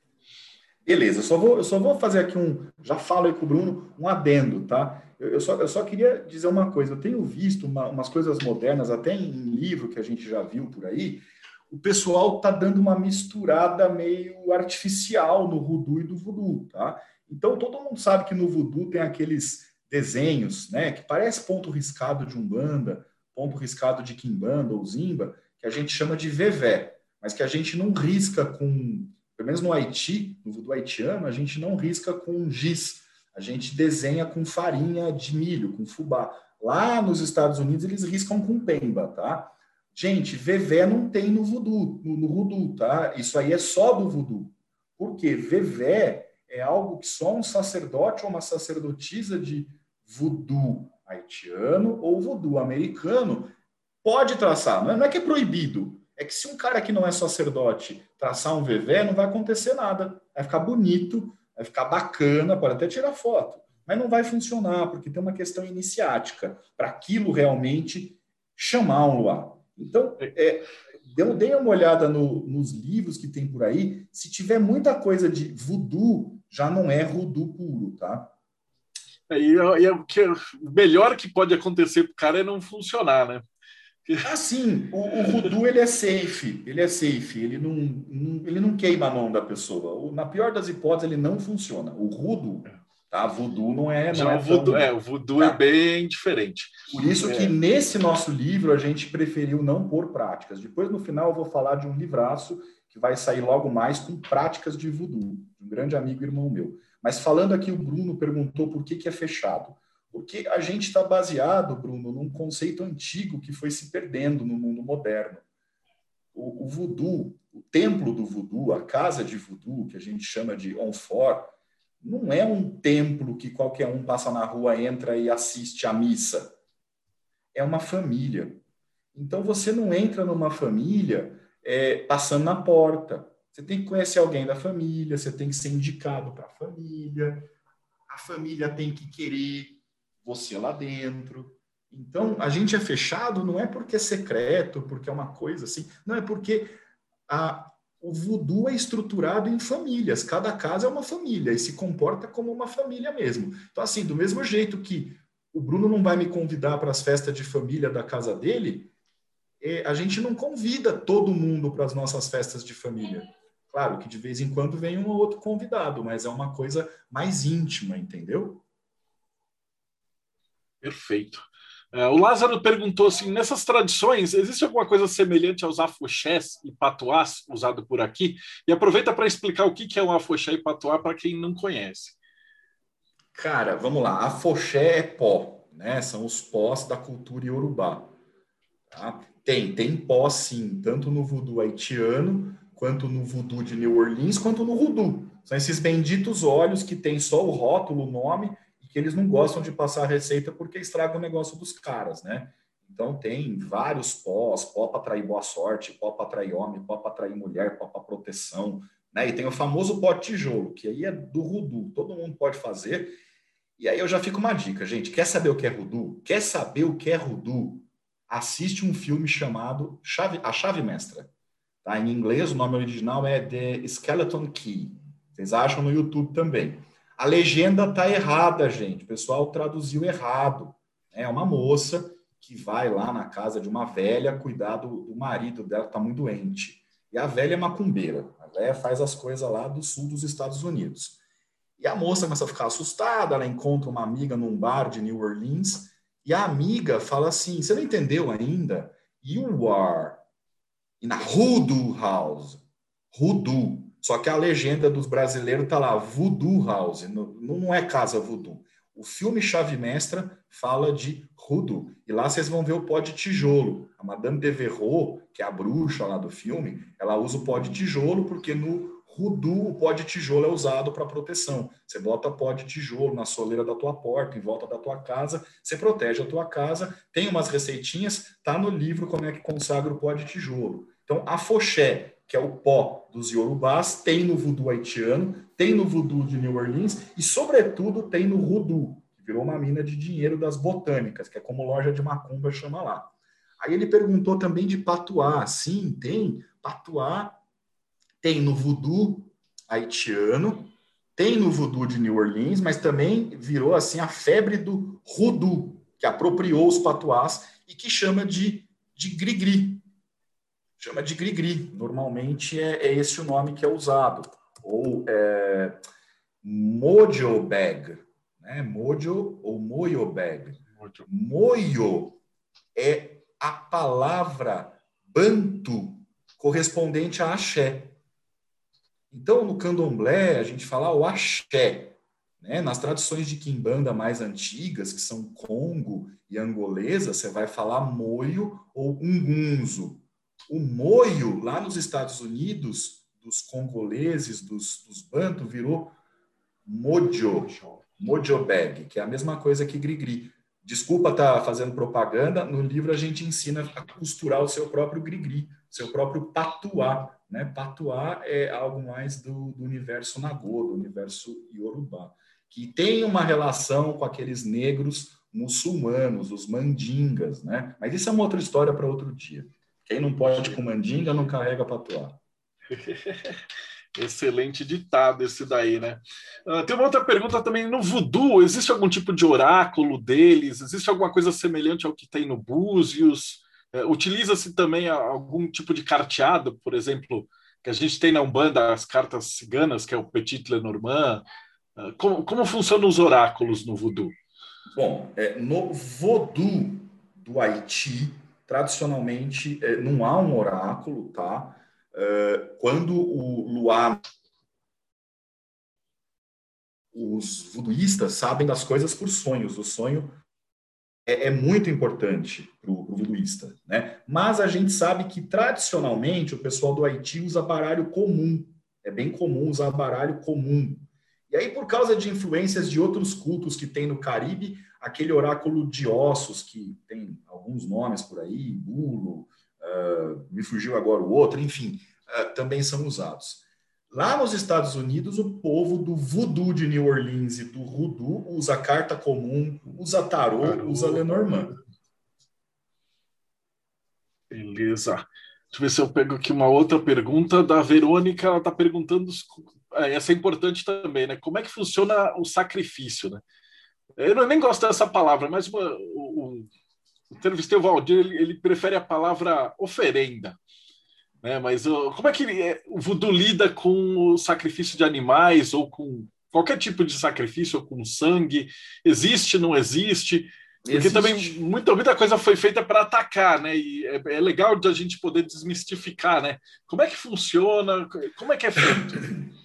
Beleza, eu só vou, eu só vou fazer aqui um. Já falo aí com o Bruno, um adendo, tá? Eu, eu, só, eu só queria dizer uma coisa. Eu tenho visto uma, umas coisas modernas, até em livro que a gente já viu por aí, o pessoal está dando uma misturada meio artificial no voodoo e do voodoo, tá? Então todo mundo sabe que no voodoo tem aqueles desenhos, né, que parece ponto riscado de umbanda, ponto riscado de quimbanda ou zimba, que a gente chama de vevé, mas que a gente não risca com, pelo menos no Haiti, no voodoo haitiano, a gente não risca com giz, a gente desenha com farinha de milho, com fubá. Lá nos Estados Unidos eles riscam com pemba, tá? Gente, vevé não tem no voodoo, no, no voodoo, tá? Isso aí é só do voodoo. Por quê? Vevé é algo que só um sacerdote ou uma sacerdotisa de voodoo haitiano ou voodoo americano pode traçar. Não é, não é que é proibido, é que se um cara que não é sacerdote traçar um vevé, não vai acontecer nada. Vai ficar bonito, vai ficar bacana, pode até tirar foto, mas não vai funcionar, porque tem uma questão iniciática para aquilo realmente chamar um luar. Então, é, dê uma olhada no, nos livros que tem por aí. Se tiver muita coisa de voodoo, já não é voodoo puro, tá? É, e, e, o que, o melhor que pode acontecer para o cara é não funcionar, né? Assim, o, o voodoo ele é safe, ele é safe, ele não, não, ele não queima a mão da pessoa. O, na pior das hipóteses, ele não funciona. O rudo, tá? Voodoo não é. Não Já é, o voodoo, é, o voodoo Tá. é bem diferente. Por isso É. que nesse nosso livro a gente preferiu não pôr práticas. Depois, no final, eu vou falar de um livraço que vai sair logo mais com práticas de voodoo, um grande amigo e irmão meu. Mas falando aqui, o Bruno perguntou por que, que é fechado. Porque a gente está baseado, Bruno, num conceito antigo que foi se perdendo no mundo moderno. O, o voodoo, o templo do voodoo, a casa de voodoo, que a gente chama de onfor, não é um templo que qualquer um passa na rua, entra e assiste à missa. É uma família. Então você não entra numa família é, passando na porta. Você tem que conhecer alguém da família, você tem que ser indicado para a família, a família tem que querer você lá dentro. Então, a gente é fechado não é porque é secreto, porque é uma coisa assim, não, é porque a, o voodoo é estruturado em famílias, cada casa é uma família e se comporta como uma família mesmo. Então, assim, do mesmo jeito que o Bruno não vai me convidar para as festas de família da casa dele, é, a gente não convida todo mundo para as nossas festas de família. Claro que de vez em quando vem um ou outro convidado, mas é uma coisa mais íntima, entendeu? Perfeito. É, o Lázaro perguntou assim: nessas tradições, existe alguma coisa semelhante aos afoxés e patuás usado por aqui? E aproveita para explicar o que é um afoxé e patuá para quem não conhece. Cara, vamos lá. Afoxé é pó, né? São os pós da cultura iorubá. Tá? Tem, tem pó sim, tanto no voodoo haitiano, quanto no voodoo de New Orleans, quanto no voodoo. São esses benditos olhos que tem só o rótulo, o nome, que eles não gostam de passar a receita porque estraga o negócio dos caras, né? Então tem vários pós, pó para atrair boa sorte, pó para atrair homem, pó para atrair mulher, pó para proteção, né? E tem o famoso pó tijolo, que aí é do voodoo, todo mundo pode fazer. E aí eu já fico uma dica, gente, quer saber o que é voodoo? Quer saber o que é voodoo? Assiste um filme chamado Chave, A Chave Mestra. Tá? Em inglês, o nome original é The Skeleton Key. Vocês acham no YouTube também. A legenda tá errada, gente. O pessoal traduziu errado. É uma moça que vai lá na casa de uma velha cuidar do, do marido dela, que tá muito doente. E a velha é macumbeira. A velha faz as coisas lá do sul dos Estados Unidos. E a moça começa a ficar assustada, ela encontra uma amiga num bar de New Orleans, e a amiga fala assim: Você não entendeu ainda? You are in a hoodoo house. Hoodoo. Só que a legenda dos brasileiros tá lá, voodoo house. Não, não é casa voodoo. O filme Chave Mestra fala de voodoo. E lá vocês vão ver o pó de tijolo. A Madame de Verrou, que é a bruxa lá do filme, ela usa o pó de tijolo porque no voodoo o pó de tijolo é usado para proteção. Você bota pó de tijolo na soleira da tua porta, em volta da tua casa, você protege a tua casa. Tem umas receitinhas, tá no livro como é que consagra o pó de tijolo. Então, a foché, que é o pó dos iorubás, tem no voodoo haitiano, tem no voodoo de New Orleans e, sobretudo, tem no voodoo, que virou uma mina de dinheiro das botânicas, que é como loja de macumba chama lá. Aí ele perguntou também de patuá. Sim, tem. Patuá tem no voodoo haitiano, tem no voodoo de New Orleans, mas também virou assim a febre do hoodoo, que apropriou os patuás e que chama de, de gri-gri. Chama de gri-gri. Normalmente é, é, esse o nome que é usado. Ou é, mojo bag, né? Mojo ou moyo bag. Moyo é a palavra banto correspondente a axé. Então, no candomblé, a gente fala o axé. Né? Nas tradições de quimbanda mais antigas, que são Congo e angolesa, você vai falar moio ou ungunzo. O moio, lá nos Estados Unidos, dos congoleses, dos, dos banto, virou mojo, mojo bag, que é a mesma coisa que grigri. Desculpa estar tá fazendo propaganda, no livro a gente ensina a costurar o seu próprio grigri, seu próprio patuá. Né? Patuá é algo mais do, do universo Nagô, do universo Yorubá, que tem uma relação com aqueles negros muçulmanos, os mandingas. Né? Mas isso é uma outra história para outro dia. Quem não pode com mandinga não carrega patuá. [LAUGHS] Excelente ditado esse daí, né? Uh, tem uma outra pergunta também. No voodoo, existe algum tipo de oráculo deles? Existe alguma coisa semelhante ao que tem no Búzios? É, Utiliza-se também algum tipo de carteado, por exemplo, que a gente tem na Umbanda as cartas ciganas, que é o Petit Lenormand. É, como, como funcionam os oráculos no voodoo? Bom, é, no voodoo do Haiti, tradicionalmente, é, não há um oráculo, tá? É, quando o luar os voodooístas sabem das coisas por sonhos. O sonho é, é muito importante para o voodooísta, né? Mas a gente sabe que tradicionalmente o pessoal do Haiti usa baralho comum. É bem comum usar baralho comum. E aí, por causa de influências de outros cultos que tem no Caribe, aquele oráculo de ossos, que tem alguns nomes por aí, bulo, uh, me fugiu agora o outro, enfim, uh, também são usados. Lá nos Estados Unidos, o povo do voodoo de New Orleans e do voodoo usa carta comum, usa tarô, tarô. usa Lenormand. Beleza. Deixa eu ver se eu pego aqui uma outra pergunta da Verônica. Ela está perguntando, é, essa é importante também, né? Como é que funciona o sacrifício, né? Eu nem gosto dessa palavra, mas uma, o, o, entrevistei o Valdir, ele, ele prefere a palavra oferenda. Né? Mas uh, como é que ele, é, o voodoo lida com o sacrifício de animais ou com qualquer tipo de sacrifício, ou com sangue? Existe, não existe? Porque existe. também muita, muita coisa foi feita para atacar, né? E é, é legal de a gente poder desmistificar, né? Como é que funciona? Como é que é feito? [LAUGHS]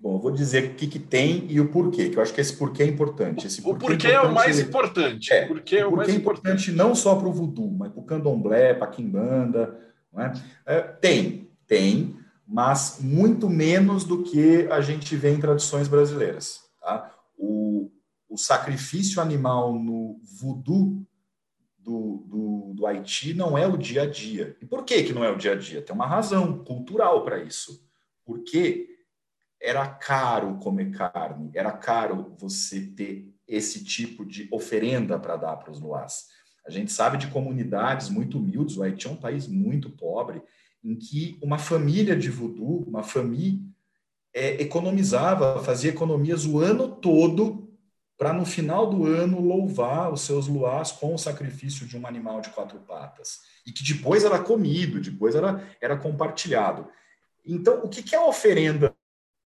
Bom, eu vou dizer o que, que tem e o porquê, que eu acho que esse porquê é importante. Esse porquê o porquê é, é, o mais importante. É, porquê é o, porquê é importante, não só para o voodoo, mas para o candomblé, para a quimbanda, é? É, tem, tem, mas muito menos do que a gente vê em tradições brasileiras. Tá? O, o sacrifício animal no voodoo do, do, do, Haiti não é o dia a dia. E por que, que não é o dia a dia? Tem uma razão cultural para isso. Porque era caro comer carne, era caro você ter esse tipo de oferenda para dar para os luás. A gente sabe de comunidades muito humildes, o Haiti é um país muito pobre, em que uma família de voodoo, uma família, é, economizava, fazia economias o ano todo para no final do ano louvar os seus luás com o sacrifício de um animal de quatro patas. E que depois era comido, depois era, era compartilhado. Então, o que, é oferenda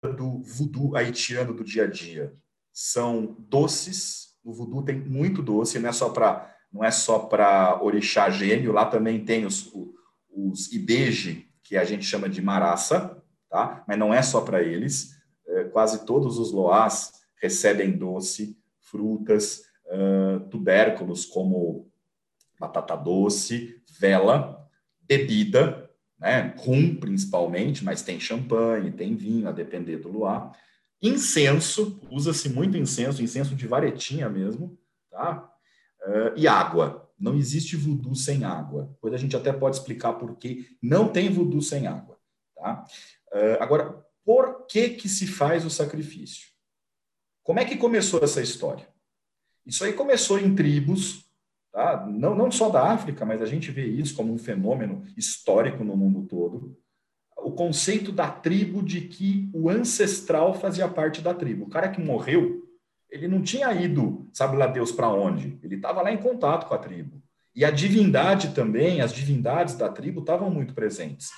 do voodoo haitiano do dia a dia? São doces, o voodoo tem muito doce, não é só para não é só para orixá gêmeo, lá também tem os, os ibeje, que a gente chama de maraça, tá? mas não é só para eles. É, quase todos os loás recebem doce, frutas, tubérculos como batata doce, vela, bebida, né? rum principalmente, mas tem champanhe, tem vinho, a depender do luar. Incenso, usa-se muito incenso, incenso de varetinha mesmo, tá? Uh, e água. Não existe voodoo sem água. Depois a gente até pode explicar por que não tem voodoo sem água. Tá? Uh, agora, por que, que se faz o sacrifício? Como é que começou essa história? Isso aí começou em tribos, tá? não, não só da África, mas a gente vê isso como um fenômeno histórico no mundo todo. O conceito da tribo de que o ancestral fazia parte da tribo. O cara que morreu, ele não tinha ido, sabe lá Deus para onde? Ele estava lá em contato com a tribo. E a divindade também, as divindades da tribo estavam muito presentes.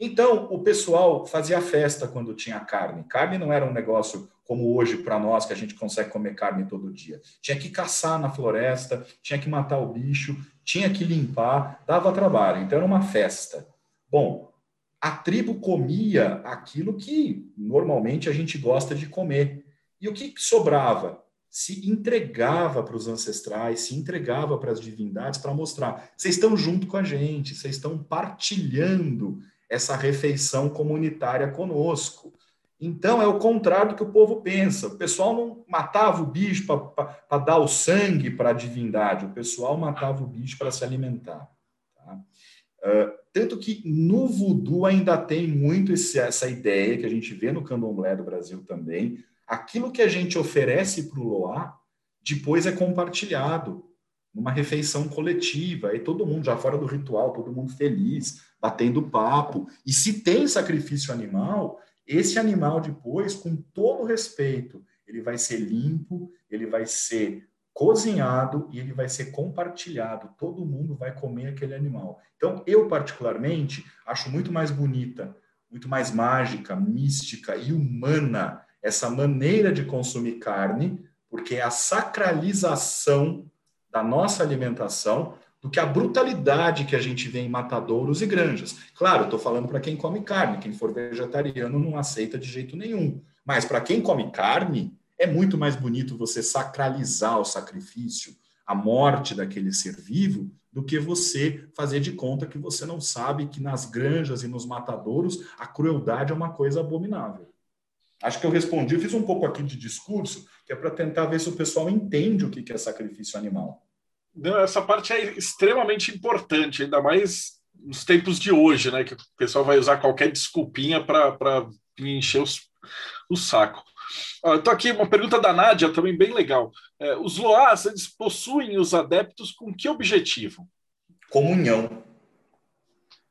Então, o pessoal fazia festa quando tinha carne. Carne não era um negócio como hoje para nós, que a gente consegue comer carne todo dia. Tinha que caçar na floresta, tinha que matar o bicho, tinha que limpar, dava trabalho. Então, era uma festa. Bom, a tribo comia aquilo que normalmente a gente gosta de comer. E o que sobrava? Se entregava para os ancestrais, se entregava para as divindades para mostrar: vocês estão junto com a gente, vocês estão partilhando essa refeição comunitária conosco. Então, é o contrário do que o povo pensa. O pessoal não matava o bicho para dar o sangue para a divindade, o pessoal matava o bicho para se alimentar. Tá? Uh, tanto que no voodoo ainda tem muito esse, essa ideia que a gente vê no candomblé do Brasil também, aquilo que a gente oferece para o Loá, depois é compartilhado numa refeição coletiva, e todo mundo já fora do ritual, todo mundo feliz, batendo papo. E se tem sacrifício animal, esse animal depois, com todo respeito, ele vai ser limpo, ele vai ser cozinhado e ele vai ser compartilhado. Todo mundo vai comer aquele animal. Então, eu particularmente acho muito mais bonita, muito mais mágica, mística e humana essa maneira de consumir carne, porque é a sacralização da nossa alimentação do que a brutalidade que a gente vê em matadouros e granjas. Claro, estou falando para quem come carne, quem for vegetariano não aceita de jeito nenhum. Mas para quem come carne, é muito mais bonito você sacralizar o sacrifício, a morte daquele ser vivo, do que você fazer de conta que você não sabe que nas granjas e nos matadouros a crueldade é uma coisa abominável. Acho que eu respondi, eu fiz um pouco aqui de discurso, que é para tentar ver se o pessoal entende o que é sacrifício animal. Essa parte é extremamente importante, ainda mais nos tempos de hoje, né? Que o pessoal vai usar qualquer desculpinha para encher os, o saco. Estou aqui, uma pergunta da Nádia, também bem legal. É, os Loás, eles possuem os adeptos com que objetivo? Comunhão.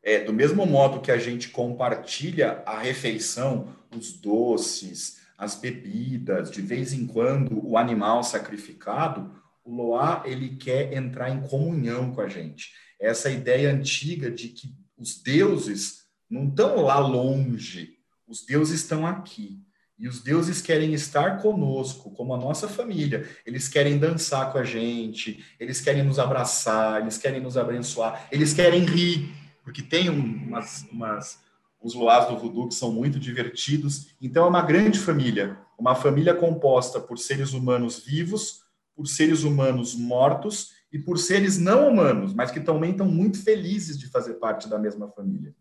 É, do mesmo modo que a gente compartilha a refeição, os doces, as bebidas, de vez em quando o animal sacrificado, o Loá ele quer entrar em comunhão com a gente. Essa ideia antiga de que os deuses não estão lá longe, os deuses estão aqui. E os deuses querem estar conosco, como a nossa família. Eles querem dançar com a gente, eles querem nos abraçar, eles querem nos abençoar, eles querem rir, porque tem umas, umas, uns luás do voodoo que são muito divertidos. Então é uma grande família, uma família composta por seres humanos vivos, por seres humanos mortos e por seres não humanos, mas que também estão muito felizes de fazer parte da mesma família.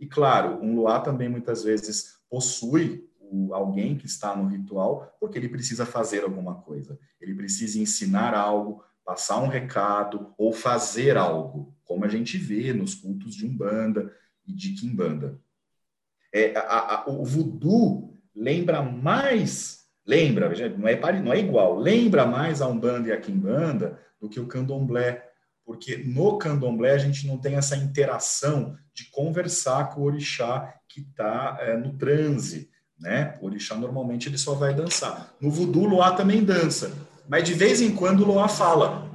E claro, um luá também muitas vezes possui alguém que está no ritual, porque ele precisa fazer alguma coisa, ele precisa ensinar algo, passar um recado ou fazer algo, como a gente vê nos cultos de Umbanda e de Kimbanda. É, a, a, o voodoo lembra mais, lembra, não é, não é igual, lembra mais a Umbanda e a Kimbanda do que o candomblé, porque no candomblé a gente não tem essa interação de conversar com o orixá que está é, no transe né? O orixá normalmente ele só vai dançar. No voodoo, Loá também dança, mas de vez em quando o Loá fala.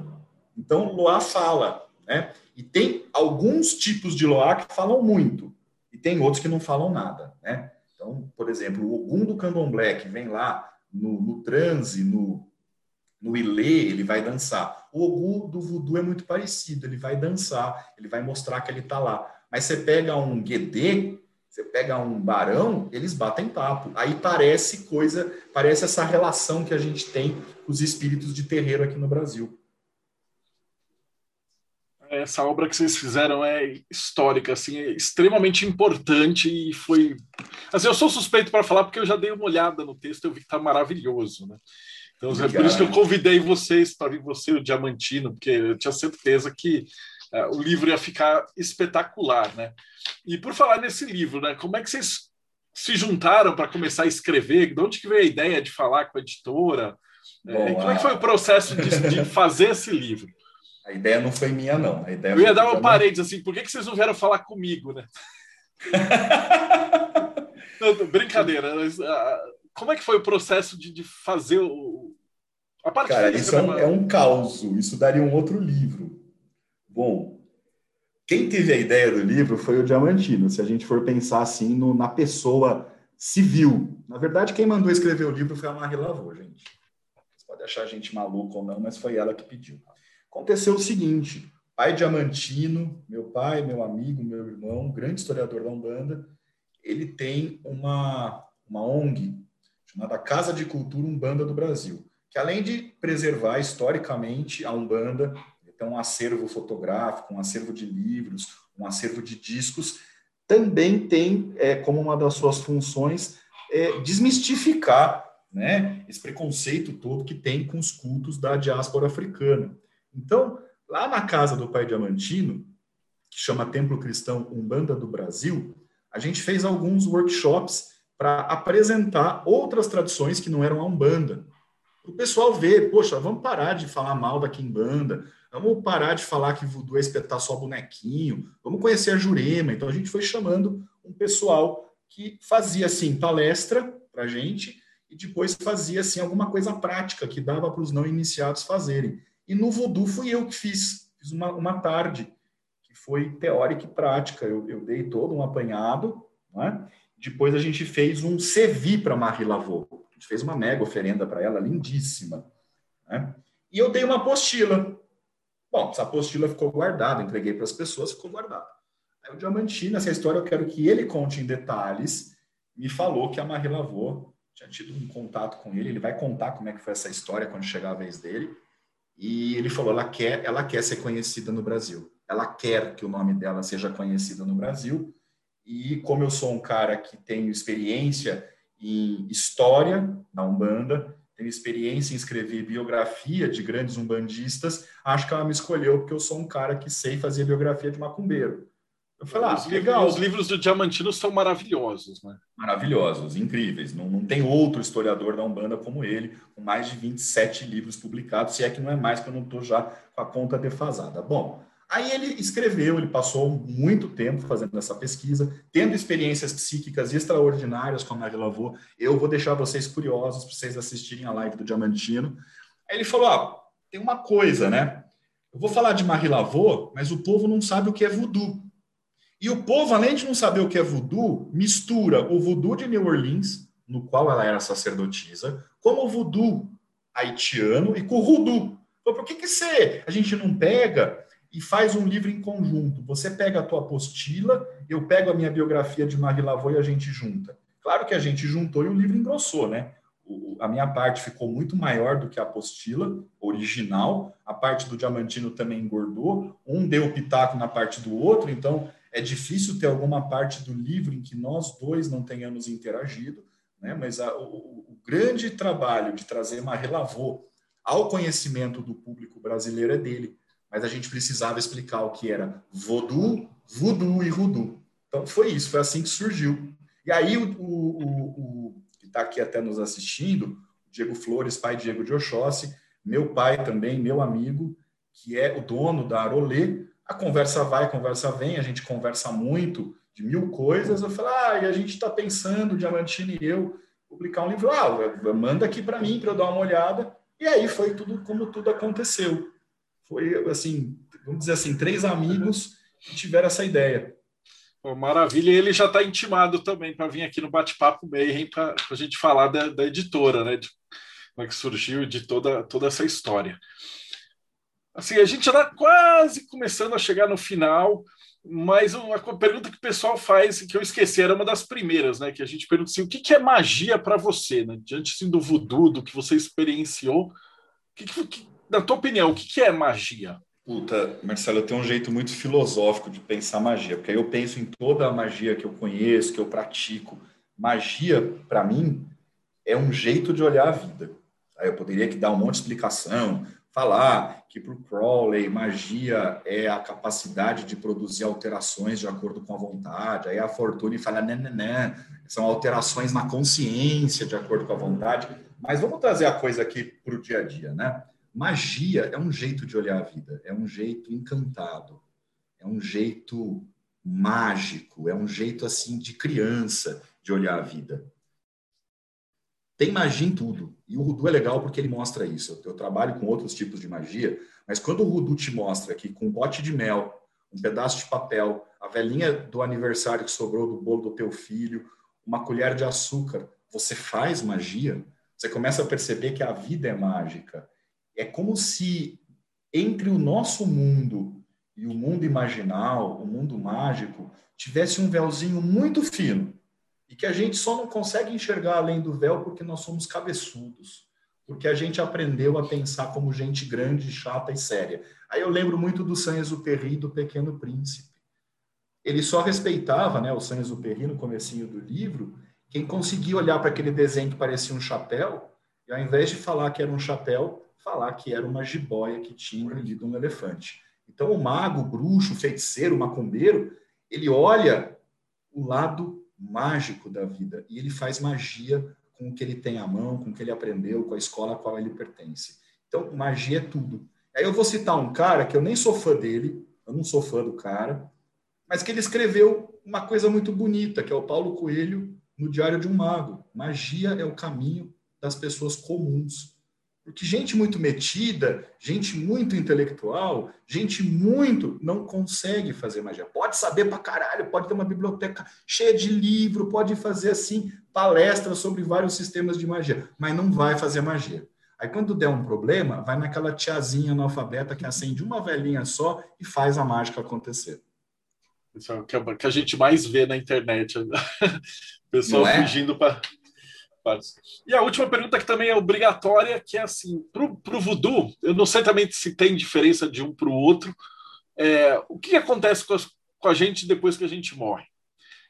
Então, Loá fala, né? E tem alguns tipos de Loá que falam muito, e tem outros que não falam nada, né? Então, por exemplo, o Ogum do Candomblé, que vem lá no, no transe, no, no Ilê, ele vai dançar. O Ogum do voodoo é muito parecido, ele vai dançar, ele vai mostrar que ele está lá. Mas você pega um Guedê, você pega um barão, eles batem papo. Aí parece coisa, parece essa relação que a gente tem com os espíritos de terreiro aqui no Brasil. Essa obra que vocês fizeram é histórica, assim, é extremamente importante e foi. Assim, eu sou suspeito para falar porque eu já dei uma olhada no texto, eu vi que está maravilhoso, né? Então Obrigado. é por isso que eu convidei vocês para vir você o Diamantino, porque eu tinha certeza que uh, o livro ia ficar espetacular, né? E por falar nesse livro, né? Como é que vocês se juntaram para começar a escrever? De onde que veio a ideia de falar com a editora? É, como é que foi o processo de, de, fazer esse livro? A ideia não foi minha, não. A ideia Eu ia dar uma parede assim, por que, que vocês não vieram falar comigo, né? [LAUGHS] não, brincadeira. Mas, uh, como é que foi o processo de, de fazer o. A parte Cara, isso é um, é um caos. Isso daria um outro livro. Bom, quem teve a ideia do livro foi o Diamantino, se a gente for pensar assim no, na pessoa civil. Na verdade, quem mandou escrever o livro foi a Marie Lavô, gente. Você pode achar a gente maluco ou não, mas foi ela que pediu. Aconteceu o seguinte: pai Diamantino, meu pai, meu amigo, meu irmão, grande historiador da Umbanda, ele tem uma, uma ONG chamada Casa de Cultura Umbanda do Brasil, que além de preservar historicamente a Umbanda então, um acervo fotográfico, um acervo de livros, um acervo de discos, também tem é, como uma das suas funções é, desmistificar né, esse preconceito todo que tem com os cultos da diáspora africana. Então, lá na casa do pai Diamantino, que chama Templo Cristão Umbanda do Brasil, a gente fez alguns workshops para apresentar outras tradições que não eram a Umbanda. O pessoal ver, poxa, vamos parar de falar mal da Kimbanda, Vamos parar de falar que voodoo é espetar só bonequinho. Vamos conhecer a Jurema. Então a gente foi chamando um pessoal que fazia assim palestra para gente e depois fazia assim alguma coisa prática que dava para os não iniciados fazerem. E no voodoo fui eu que fiz, fiz uma, uma tarde que foi teórica e prática. Eu, eu dei todo um apanhado, né? depois a gente fez um cevi para Marie Lavaux. A gente fez uma mega oferenda para ela, lindíssima. Né? E eu dei uma apostila. Bom, essa apostila ficou guardada, entreguei para as pessoas, ficou guardada. Aí o Diamantino, essa história eu quero que ele conte em detalhes, me falou que a Marie Lavaux tinha tido um contato com ele, ele vai contar como é que foi essa história quando chegar a vez dele. E ele falou, ela quer, ela quer ser conhecida no Brasil. Ela quer que o nome dela seja conhecido no Brasil. E como eu sou um cara que tenho experiência em história da Umbanda, tenho experiência em escrever biografia de grandes umbandistas, acho que ela me escolheu porque eu sou um cara que sei fazer biografia de macumbeiro. Eu falei, ah, os legal. Livros, os livros do Diamantino são maravilhosos, né? Maravilhosos, incríveis. Não, não tem outro historiador da Umbanda como ele, com mais de 27 livros publicados, se é que não é mais, que eu não estou já com a conta defasada. Bom, aí ele escreveu, ele passou muito tempo fazendo essa pesquisa, tendo experiências psíquicas extraordinárias com a Maria Lavô. Eu vou deixar vocês curiosos para vocês assistirem a live do Diamantino. Aí ele falou, ah, tem uma coisa, né? Eu vou falar de Marie Lavô, mas o povo não sabe o que é voodoo. E o povo, além de não saber o que é voodoo, mistura o voodoo de New Orleans, no qual ela era sacerdotisa, com o voodoo haitiano e com o voodoo. Então, por que, que você, a gente não pega e faz um livro em conjunto? Você pega a tua apostila, eu pego a minha biografia de Marie Lavoie e a gente junta. Claro que a gente juntou e o livro engrossou, né? O, a minha parte ficou muito maior do que a apostila original, a parte do Diamantino também engordou, um deu pitaco na parte do outro, então é difícil ter alguma parte do livro em que nós dois não tenhamos interagido, né? mas a, o, o, grande trabalho de trazer Marie-Lavaux ao conhecimento do público brasileiro é dele. Mas a gente precisava explicar o que era voodoo, voodoo e voodoo. Então foi isso, foi assim que surgiu. E aí o, o, o que está aqui até nos assistindo, Diego Flores, pai Diego de Oxóssi, meu pai também, meu amigo, que é o dono da Arolê, a conversa vai, a conversa vem, a gente conversa muito de mil coisas. Eu falo, ah, e a gente está pensando, Diamantino e eu, publicar um livro. Ah, manda aqui para mim para eu dar uma olhada. E aí foi tudo como tudo aconteceu. Foi assim, vamos dizer assim, três amigos que tiveram essa ideia. Pô, maravilha, e ele já está intimado também para vir aqui no bate-papo Mayhem para a gente falar da, da editora, né? De como é que surgiu de toda, toda essa história. Assim, a gente já está quase começando a chegar no final, mas uma pergunta que o pessoal faz, que eu esqueci, era uma das primeiras, né? Que a gente pergunta assim, o que, que é magia para você, né? Diante assim, do voodoo, do que você experienciou, que, que, na tua opinião, o que, que é magia? Puta, Marcelo, eu tenho um jeito muito filosófico de pensar magia, porque aí eu penso em toda a magia que eu conheço, que eu pratico. Magia, para mim, é um jeito de olhar a vida. Aí eu poderia que dar um monte de explicação, falar que para o Crowley, magia é a capacidade de produzir alterações de acordo com a vontade. Aí a Fortune fala, né, né, né, são alterações na consciência de acordo com a vontade. Mas vamos trazer a coisa aqui para o dia a dia, né? Magia é um jeito de olhar a vida, é um jeito encantado, é um jeito mágico, é um jeito assim de criança de olhar a vida. Tem magia em tudo. E o Rudu é legal porque ele mostra isso. Eu, eu, trabalho com outros tipos de magia, mas quando o Rudu te mostra que com um pote de mel, um pedaço de papel, a velhinha do aniversário que sobrou do bolo do teu filho, uma colher de açúcar, você faz magia, você começa a perceber que a vida é mágica. É como se entre o nosso mundo e o mundo imaginal, o mundo mágico, tivesse um véuzinho muito fino e que a gente só não consegue enxergar além do véu porque nós somos cabeçudos, porque a gente aprendeu a pensar como gente grande, chata e séria. Aí eu lembro muito do Saint-Exupéry do Pequeno Príncipe. Ele só respeitava, né, o Saint-Exupéry no comecinho do livro, quem conseguia olhar para aquele desenho que parecia um chapéu e ao invés de falar que era um chapéu, falar que era uma jiboia que tinha engolido um elefante. Então o mago, o bruxo, o feiticeiro, o macumbeiro, ele olha o lado mágico da vida e ele faz magia com o que ele tem à mão, com o que ele aprendeu, com a escola a qual ele pertence. Então, magia é tudo. Aí eu vou citar um cara que eu nem sou fã dele, eu não sou fã do cara, mas que ele escreveu uma coisa muito bonita, que é o Paulo Coelho no Diário de um Mago. Magia é o caminho das pessoas comuns. Porque gente muito metida, gente muito intelectual, gente muito não consegue fazer magia. Pode saber pra caralho, pode ter uma biblioteca cheia de livro, pode fazer assim palestras sobre vários sistemas de magia, mas não vai fazer magia. Aí quando der um problema, vai naquela tiazinha analfabeta que acende uma velhinha só e faz a mágica acontecer. Isso é o que a gente mais vê na internet. [LAUGHS] Pessoal é? fugindo para e a última pergunta que também é obrigatória, que é assim, para o voodoo, eu não sei também se tem diferença de um para o outro, é, o que acontece com, as, com, a gente depois que a gente morre?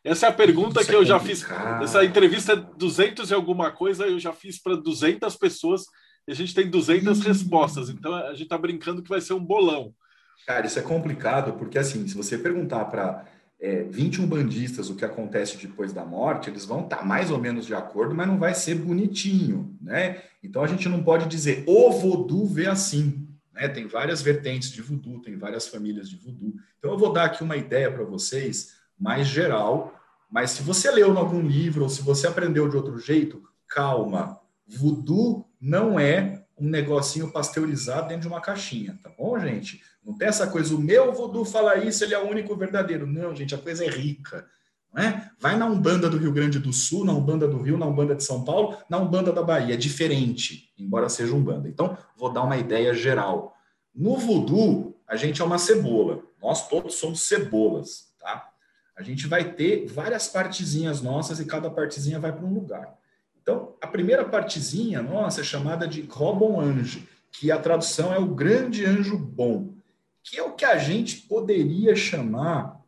Essa é a pergunta Isso que é eu já fiz. Essa entrevista é 200 e alguma coisa, eu já fiz para 200 pessoas e a gente tem 200 respostas. Então a gente está brincando que vai ser um bolão. Cara, isso é complicado, porque assim, se você perguntar para é, 21 bandistas o que acontece depois da morte, eles vão estar tá mais ou menos de acordo, mas não vai ser bonitinho, né? Então a gente não pode dizer o voodoo vê assim, né? Tem várias vertentes de voodoo, tem várias famílias de voodoo. Então eu vou dar aqui uma ideia para vocês mais geral, mas se você leu em algum livro ou se você aprendeu de outro jeito, calma. Voodoo não é um negocinho pasteurizado dentro de uma caixinha, tá bom, gente? Não tem essa coisa, o meu voodoo fala isso, ele é o único verdadeiro. Não, gente, a coisa é rica. Não é? Vai na Umbanda do Rio Grande do Sul, na Umbanda do Rio, na Umbanda de São Paulo, na Umbanda da Bahia. É diferente, embora seja Umbanda. Então, vou dar uma ideia geral. No voodoo, a gente é uma cebola. Nós todos somos cebolas, tá? A gente vai ter várias partezinhas nossas e cada partezinha vai para um lugar. Então, a primeira partezinha nossa é chamada de Robon Ange, que a tradução é o grande anjo bom, que é o que a gente poderia chamar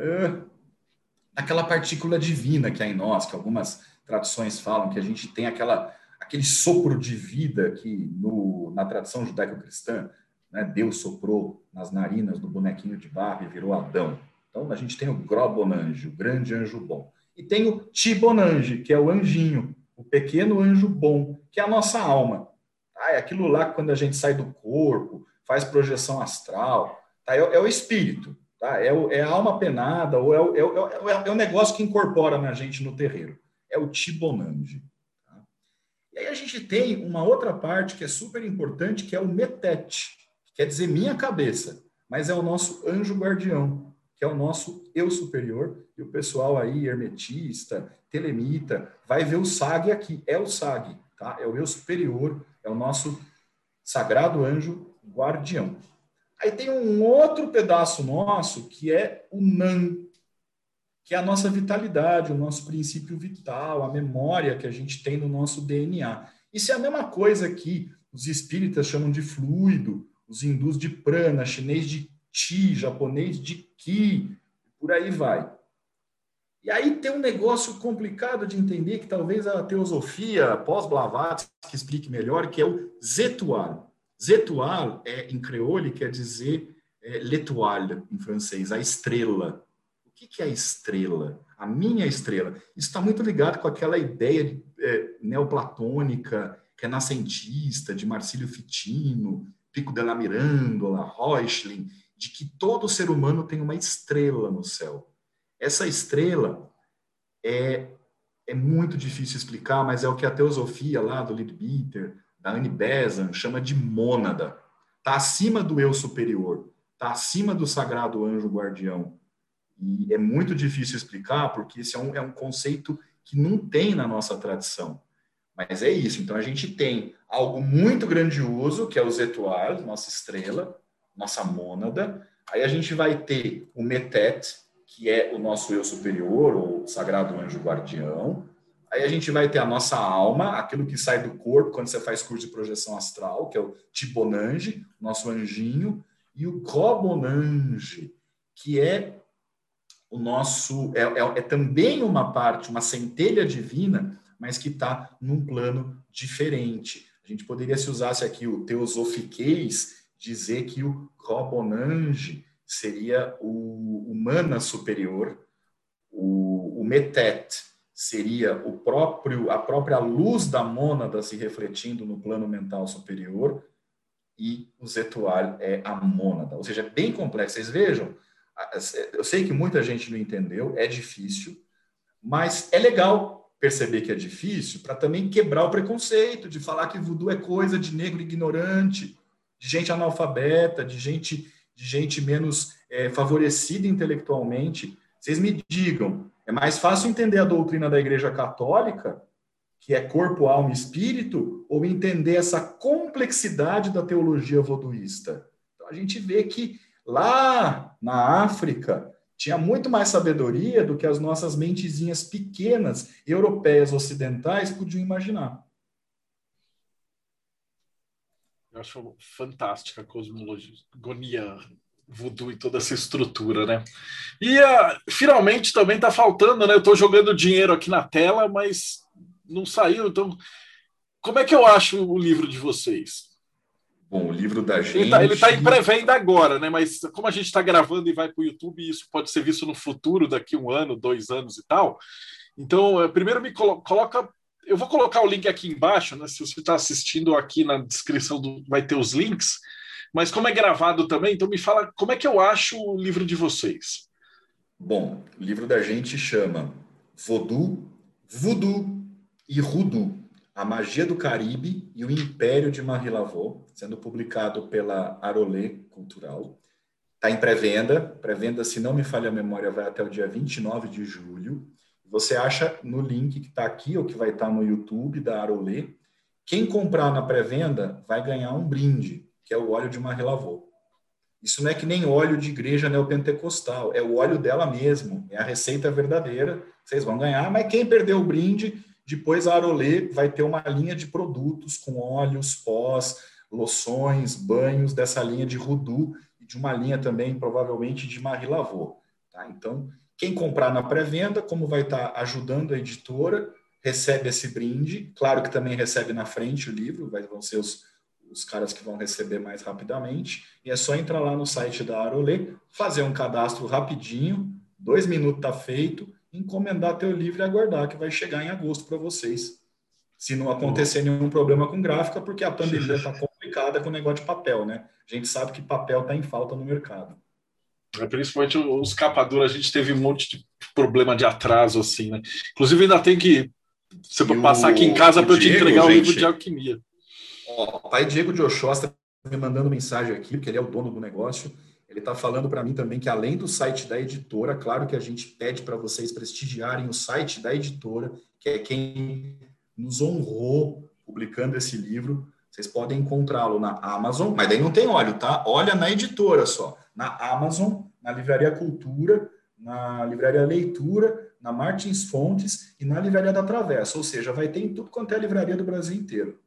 uh, partícula divina que há em nós, que algumas traduções falam que a gente tem aquela aquele sopro de vida que no, na tradição judaico-cristã, né, Deus soprou nas narinas do bonequinho de barro e virou Adão. Então a gente tem o Grobonange, o grande anjo bom. E tem o Tibonange, que é o anjinho, o pequeno anjo bom, que é a nossa alma. Ah, é aquilo lá quando a gente sai do corpo, faz projeção astral, tá? é, é o espírito, tá? é, o, é, a alma penada, ou é o, é, o, é o negócio que incorpora na gente no terreiro. É o Tibonange. Tá? E aí a gente tem uma outra parte que é super importante, que é o Metete, que quer dizer minha cabeça, mas é o nosso anjo guardião, que é o nosso eu superior, e o pessoal aí, hermetista, telemita, vai ver o SAG aqui, é o SAG, tá? É o eu superior, é o nosso sagrado anjo guardião. Aí tem um outro pedaço nosso que é o NAN, que é a nossa vitalidade, o nosso princípio vital, a memória que a gente tem no nosso DNA. Isso é a mesma coisa que os espíritas chamam de fluido, os hindus de prana, chinês de chi, japonês de ki, por aí vai. E aí tem um negócio complicado de entender que talvez a teosofia pós-Blavatsky explique melhor, que é o Zetual. Zetual é, em creole quer dizer é, l'étoile em francês, a estrela. O que, que é a estrela? A minha estrela. Isso está muito ligado com aquela ideia é, neoplatônica, renascentista, de Marcílio Fitino, Pico della Mirandola, Reuchlin, de que todo ser humano tem uma estrela no céu. Essa estrela é, é muito difícil explicar, mas é o que a teosofia lá do Leadbeater, da Anne Besant, chama de mônada. Está acima do eu superior, está acima do sagrado anjo guardião. E é muito difícil explicar, porque esse é um, é um conceito que não tem na nossa tradição. Mas é isso. Então a gente tem algo muito grandioso, que é o Zetuar, nossa estrela, nossa mônada. Aí a gente vai ter o Metet, que é o nosso eu superior, ou sagrado anjo guardião. Aí a gente vai ter a nossa alma, aquilo que sai do corpo quando você faz curso de projeção astral, que é o Tibonange, nosso anjinho, e o Cobonange, que é o nosso é, é, é, também uma parte, uma centelha divina, mas que está num plano diferente. A gente poderia, se usasse aqui o teosofiquez, dizer que o Cobonange seria o humana superior, o, o metet seria o próprio a própria luz da mônada se refletindo no plano mental superior e o zetual é a mônada, ou seja, é bem complexo. Vocês vejam, eu sei que muita gente não entendeu, é difícil, mas é legal perceber que é difícil, para também quebrar o preconceito de falar que voodoo é coisa de negro ignorante, de gente analfabeta, de gente, de gente menos é, favorecida intelectualmente. Vocês me digam, é mais fácil entender a doutrina da Igreja Católica, que é corpo, alma e espírito, ou entender essa complexidade da teologia voduísta? Então, a gente vê que lá na África, tinha muito mais sabedoria do que as nossas mentezinhas pequenas, europeias, ocidentais, podiam imaginar. Eu acho fantástica a cosmologia voodoo e toda essa estrutura, né? E uh, finalmente também está faltando, né? Eu estou jogando dinheiro aqui na tela, mas não saiu. Então, como é que eu acho o livro de vocês? Bom, o livro da gente. Ele está tá em pré-venda agora, né? Mas como a gente está gravando e vai para o YouTube, isso pode ser visto no futuro, daqui um ano, dois anos e tal. Então, eh, primeiro me colo coloca. Eu vou colocar o link aqui embaixo, né? Se você está assistindo aqui na descrição, do... vai ter os links. Mas como é gravado também, então me fala como é que eu acho o livro de vocês. Bom, o livro da gente chama Voodoo, Voodoo e Rudu. A Magia do Caribe e o Império de Marie Laveau, sendo publicado pela Arolê Cultural. Está em pré-venda. Pré-venda, se não me falha a memória, vai até o dia 29 de julho. Você acha no link que está aqui ou que vai estar tá no YouTube da Arolê. Quem comprar na pré-venda vai ganhar um brinde, que é o óleo de Marie Laveau. Isso não é que nem óleo de igreja neopentecostal, é o óleo dela mesmo, é a receita verdadeira. Vocês vão ganhar, mas quem perdeu o brinde depois a Arolê vai ter uma linha de produtos com óleos, pós, loções, banhos dessa linha de Rudu e de uma linha também provavelmente de Marie Lavaux. Tá? Então, quem comprar na pré-venda, como vai estar ajudando a editora, recebe esse brinde. Claro que também recebe na frente o livro, vai, vão ser os, os caras que vão receber mais rapidamente. E é só entrar lá no site da Arolê, fazer um cadastro rapidinho, dois minutos está feito encomendar teu livro e aguardar que vai chegar em agosto para vocês. Se não acontecer nenhum problema com gráfica, porque a pandemia está [LAUGHS] complicada com o negócio de papel, né? A gente sabe que papel está em falta no mercado. É, principalmente os capaduras, a gente teve um monte de problema de atraso, assim, né? Inclusive, ainda tem que você e passar o, aqui em casa para eu te entregar gente, o livro de alquimia. O pai Diego de Oxóstra me mandando mensagem aqui, porque ele é o dono do negócio. Ele está falando para mim também que, além do site da editora, claro que a gente pede para vocês prestigiarem o site da editora, que é quem nos honrou publicando esse livro. Vocês podem encontrá-lo na Amazon, mas daí não tem óleo, tá? Olha na editora só. Na Amazon, na Livraria Cultura, na Livraria Leitura, na Martins Fontes e na Livraria da Travessa. Ou seja, vai ter em tudo quanto é livraria do Brasil inteiro.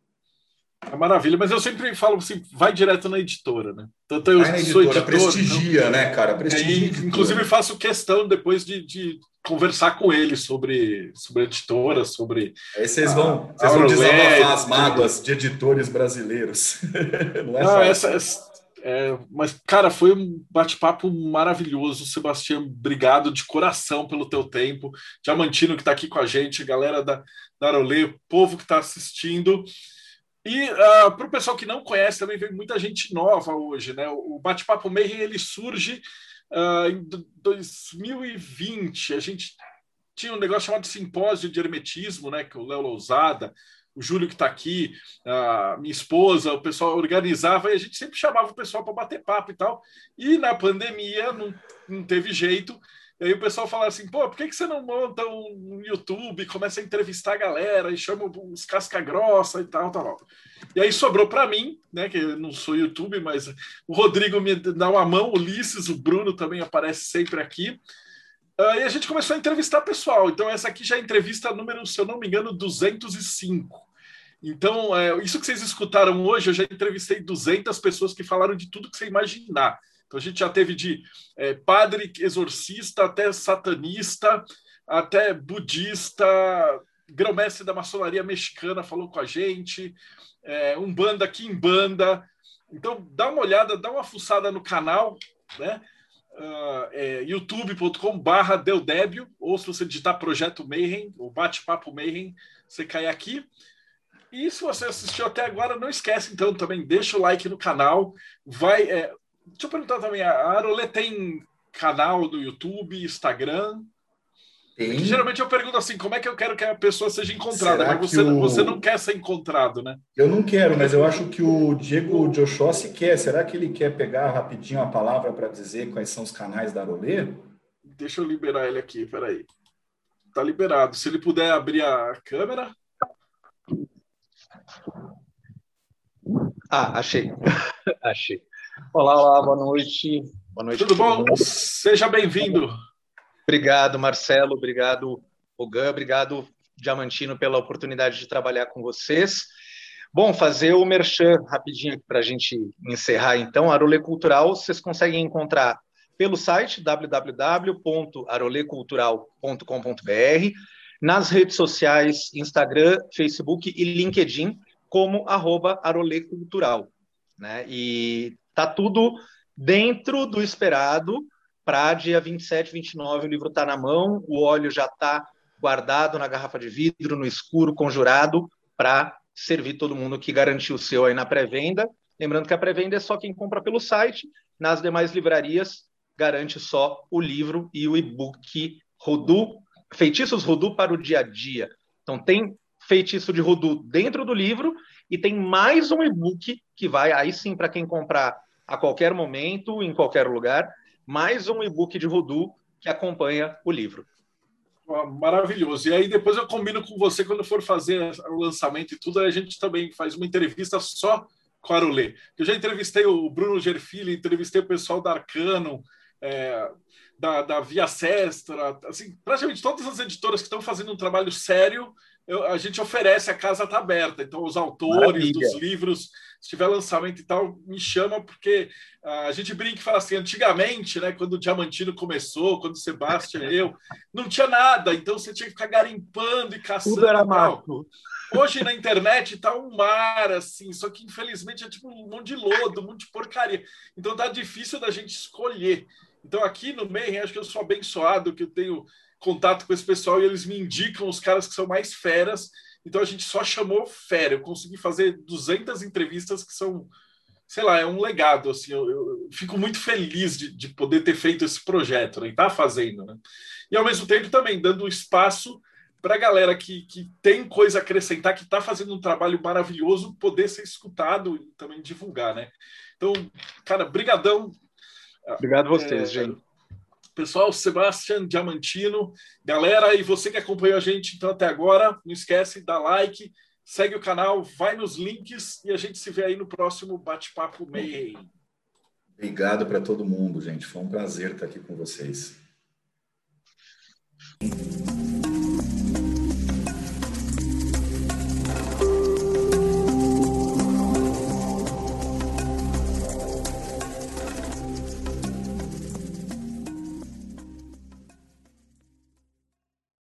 É maravilha, mas eu sempre falo assim, vai direto na editora, né? Tanto eu vai na editora, editor, prestigia, então, né, cara? Prestigia. Inclusive faço questão depois de, de, conversar com ele sobre, sobre a editora, sobre. Aí vocês vão, a, vocês vão desabafar as mágoas de editores brasileiros. [LAUGHS] Não é Não, essa, essa é, mas, cara, foi um bate-papo maravilhoso. Sebastião, obrigado de coração pelo teu tempo. Diamantino que está aqui com a gente, galera da, da Arolê, povo que está assistindo. E uh, ah, para o pessoal que não conhece, também vem muita gente nova hoje, né? O Bate-Papo Mayhem ele surge uh, em 2020. A gente tinha um negócio chamado Simpósio de Hermetismo, né? Que o Léo Lousada, o Júlio que está aqui, a minha esposa, o pessoal organizava e a gente sempre chamava o pessoal para bater papo e tal. E na pandemia não, não teve jeito. E aí o pessoal fala assim, pô, por que, que você não monta um YouTube, começa a entrevistar a galera e chama os casca grossa e tal, tal. E aí sobrou para mim, né, que eu não sou YouTube, mas o Rodrigo me dá uma mão, o Ulisses, o Bruno também aparece sempre aqui. Uh, e a gente começou a entrevistar pessoal. Então essa aqui já é entrevista número, se eu não me engano, 205. Então, é, isso que vocês escutaram hoje, eu já entrevistei 200 pessoas que falaram de tudo que você imaginar. Então a gente já teve de é, padre exorcista até satanista, até budista, grão-mestre da maçonaria mexicana falou com a gente, é, um banda aqui em banda. Então dá uma olhada, dá uma fuçada no canal, né? Uh, é, youtube.com/barra Deudébio, ou se você digitar Projeto Mayhem, ou Bate-Papo Mayhem, você cai aqui. E se você assistiu até agora, não esquece então também, deixa o like no canal, vai, é, Deixa eu perguntar também, a Arolê tem canal no YouTube, Instagram? Tem... Geralmente eu pergunto assim, como é que eu quero que a pessoa seja encontrada? Será mas você, o... você não quer ser encontrado, né? Eu não quero, mas eu acho que o Diego Joshossi quer. Será que ele quer pegar rapidinho a palavra para dizer quais são os canais da Arolê? Deixa eu liberar ele aqui, peraí. Tá liberado. Se ele puder abrir a câmera. Ah, achei. [LAUGHS] achei. Olá, olá, boa noite. Boa noite. Tudo bom? Mundo. Seja bem-vindo. Obrigado, Marcelo. Obrigado, Ogan. Obrigado, Diamantino, pela oportunidade de trabalhar com vocês. Bom, fazer o merchan rapidinho para a gente encerrar, então. Arolê Cultural, vocês conseguem encontrar pelo site www.arolecultural.com.br, nas redes sociais, Instagram, Facebook e LinkedIn, como arroba arolecultural. Né? E tá tudo dentro do esperado para dia 27, 29, o livro está na mão, o óleo já está guardado na garrafa de vidro, no escuro, conjurado, para servir todo mundo que garantiu o seu aí na pré-venda. Lembrando que a pré-venda é só quem compra pelo site, nas demais livrarias garante só o livro e o e-book Rodu, Feitiços Rodu para o dia a dia. Então tem feitiço de Rodu dentro do livro e tem mais um e-book que vai aí sim para quem comprar a qualquer momento, em qualquer lugar, mais um e-book de Voodoo que acompanha o livro. Maravilhoso. E aí depois eu combino com você quando for fazer o lançamento e tudo, a gente também faz uma entrevista só com a Arolê. Eu já entrevistei o Bruno Gerfili, entrevistei o pessoal da Arcano, é, da, da Via Sestra, assim, praticamente todas as editoras que estão fazendo um trabalho sério eu, a gente oferece, a casa está aberta. Então, os autores Maravilha. dos livros, se tiver lançamento e tal, me chama, porque uh, a gente brinca e fala assim: antigamente, né, quando o Diamantino começou, quando o Sebastião e eu, não tinha nada, então você tinha que ficar garimpando e caçando. Tudo era mato. Hoje na internet está um mar, assim, só que infelizmente é tipo um monte de lodo, um monte de porcaria. Então tá difícil da gente escolher. Então aqui no meio, acho que eu sou abençoado, que eu tenho contato com esse pessoal e eles me indicam os caras que são mais feras. Então a gente só chamou fera. Eu consegui fazer 200 entrevistas que são, sei lá, é um legado. Assim, eu, eu fico muito feliz de, de, poder ter feito esse projeto, né? E tá fazendo, né? E ao mesmo tempo também dando espaço para a galera que, que tem coisa a acrescentar, que está fazendo um trabalho maravilhoso, poder ser escutado e também divulgar, né? Então, cara, brigadão. Obrigado a vocês, é, gente pessoal, Sebastian Diamantino. Galera, e você que acompanhou a gente então até agora, não esquece, dá like, segue o canal, vai nos links e a gente se vê aí no próximo Bate-Papo meio. Obrigado para todo mundo, gente. Foi um prazer estar aqui com vocês.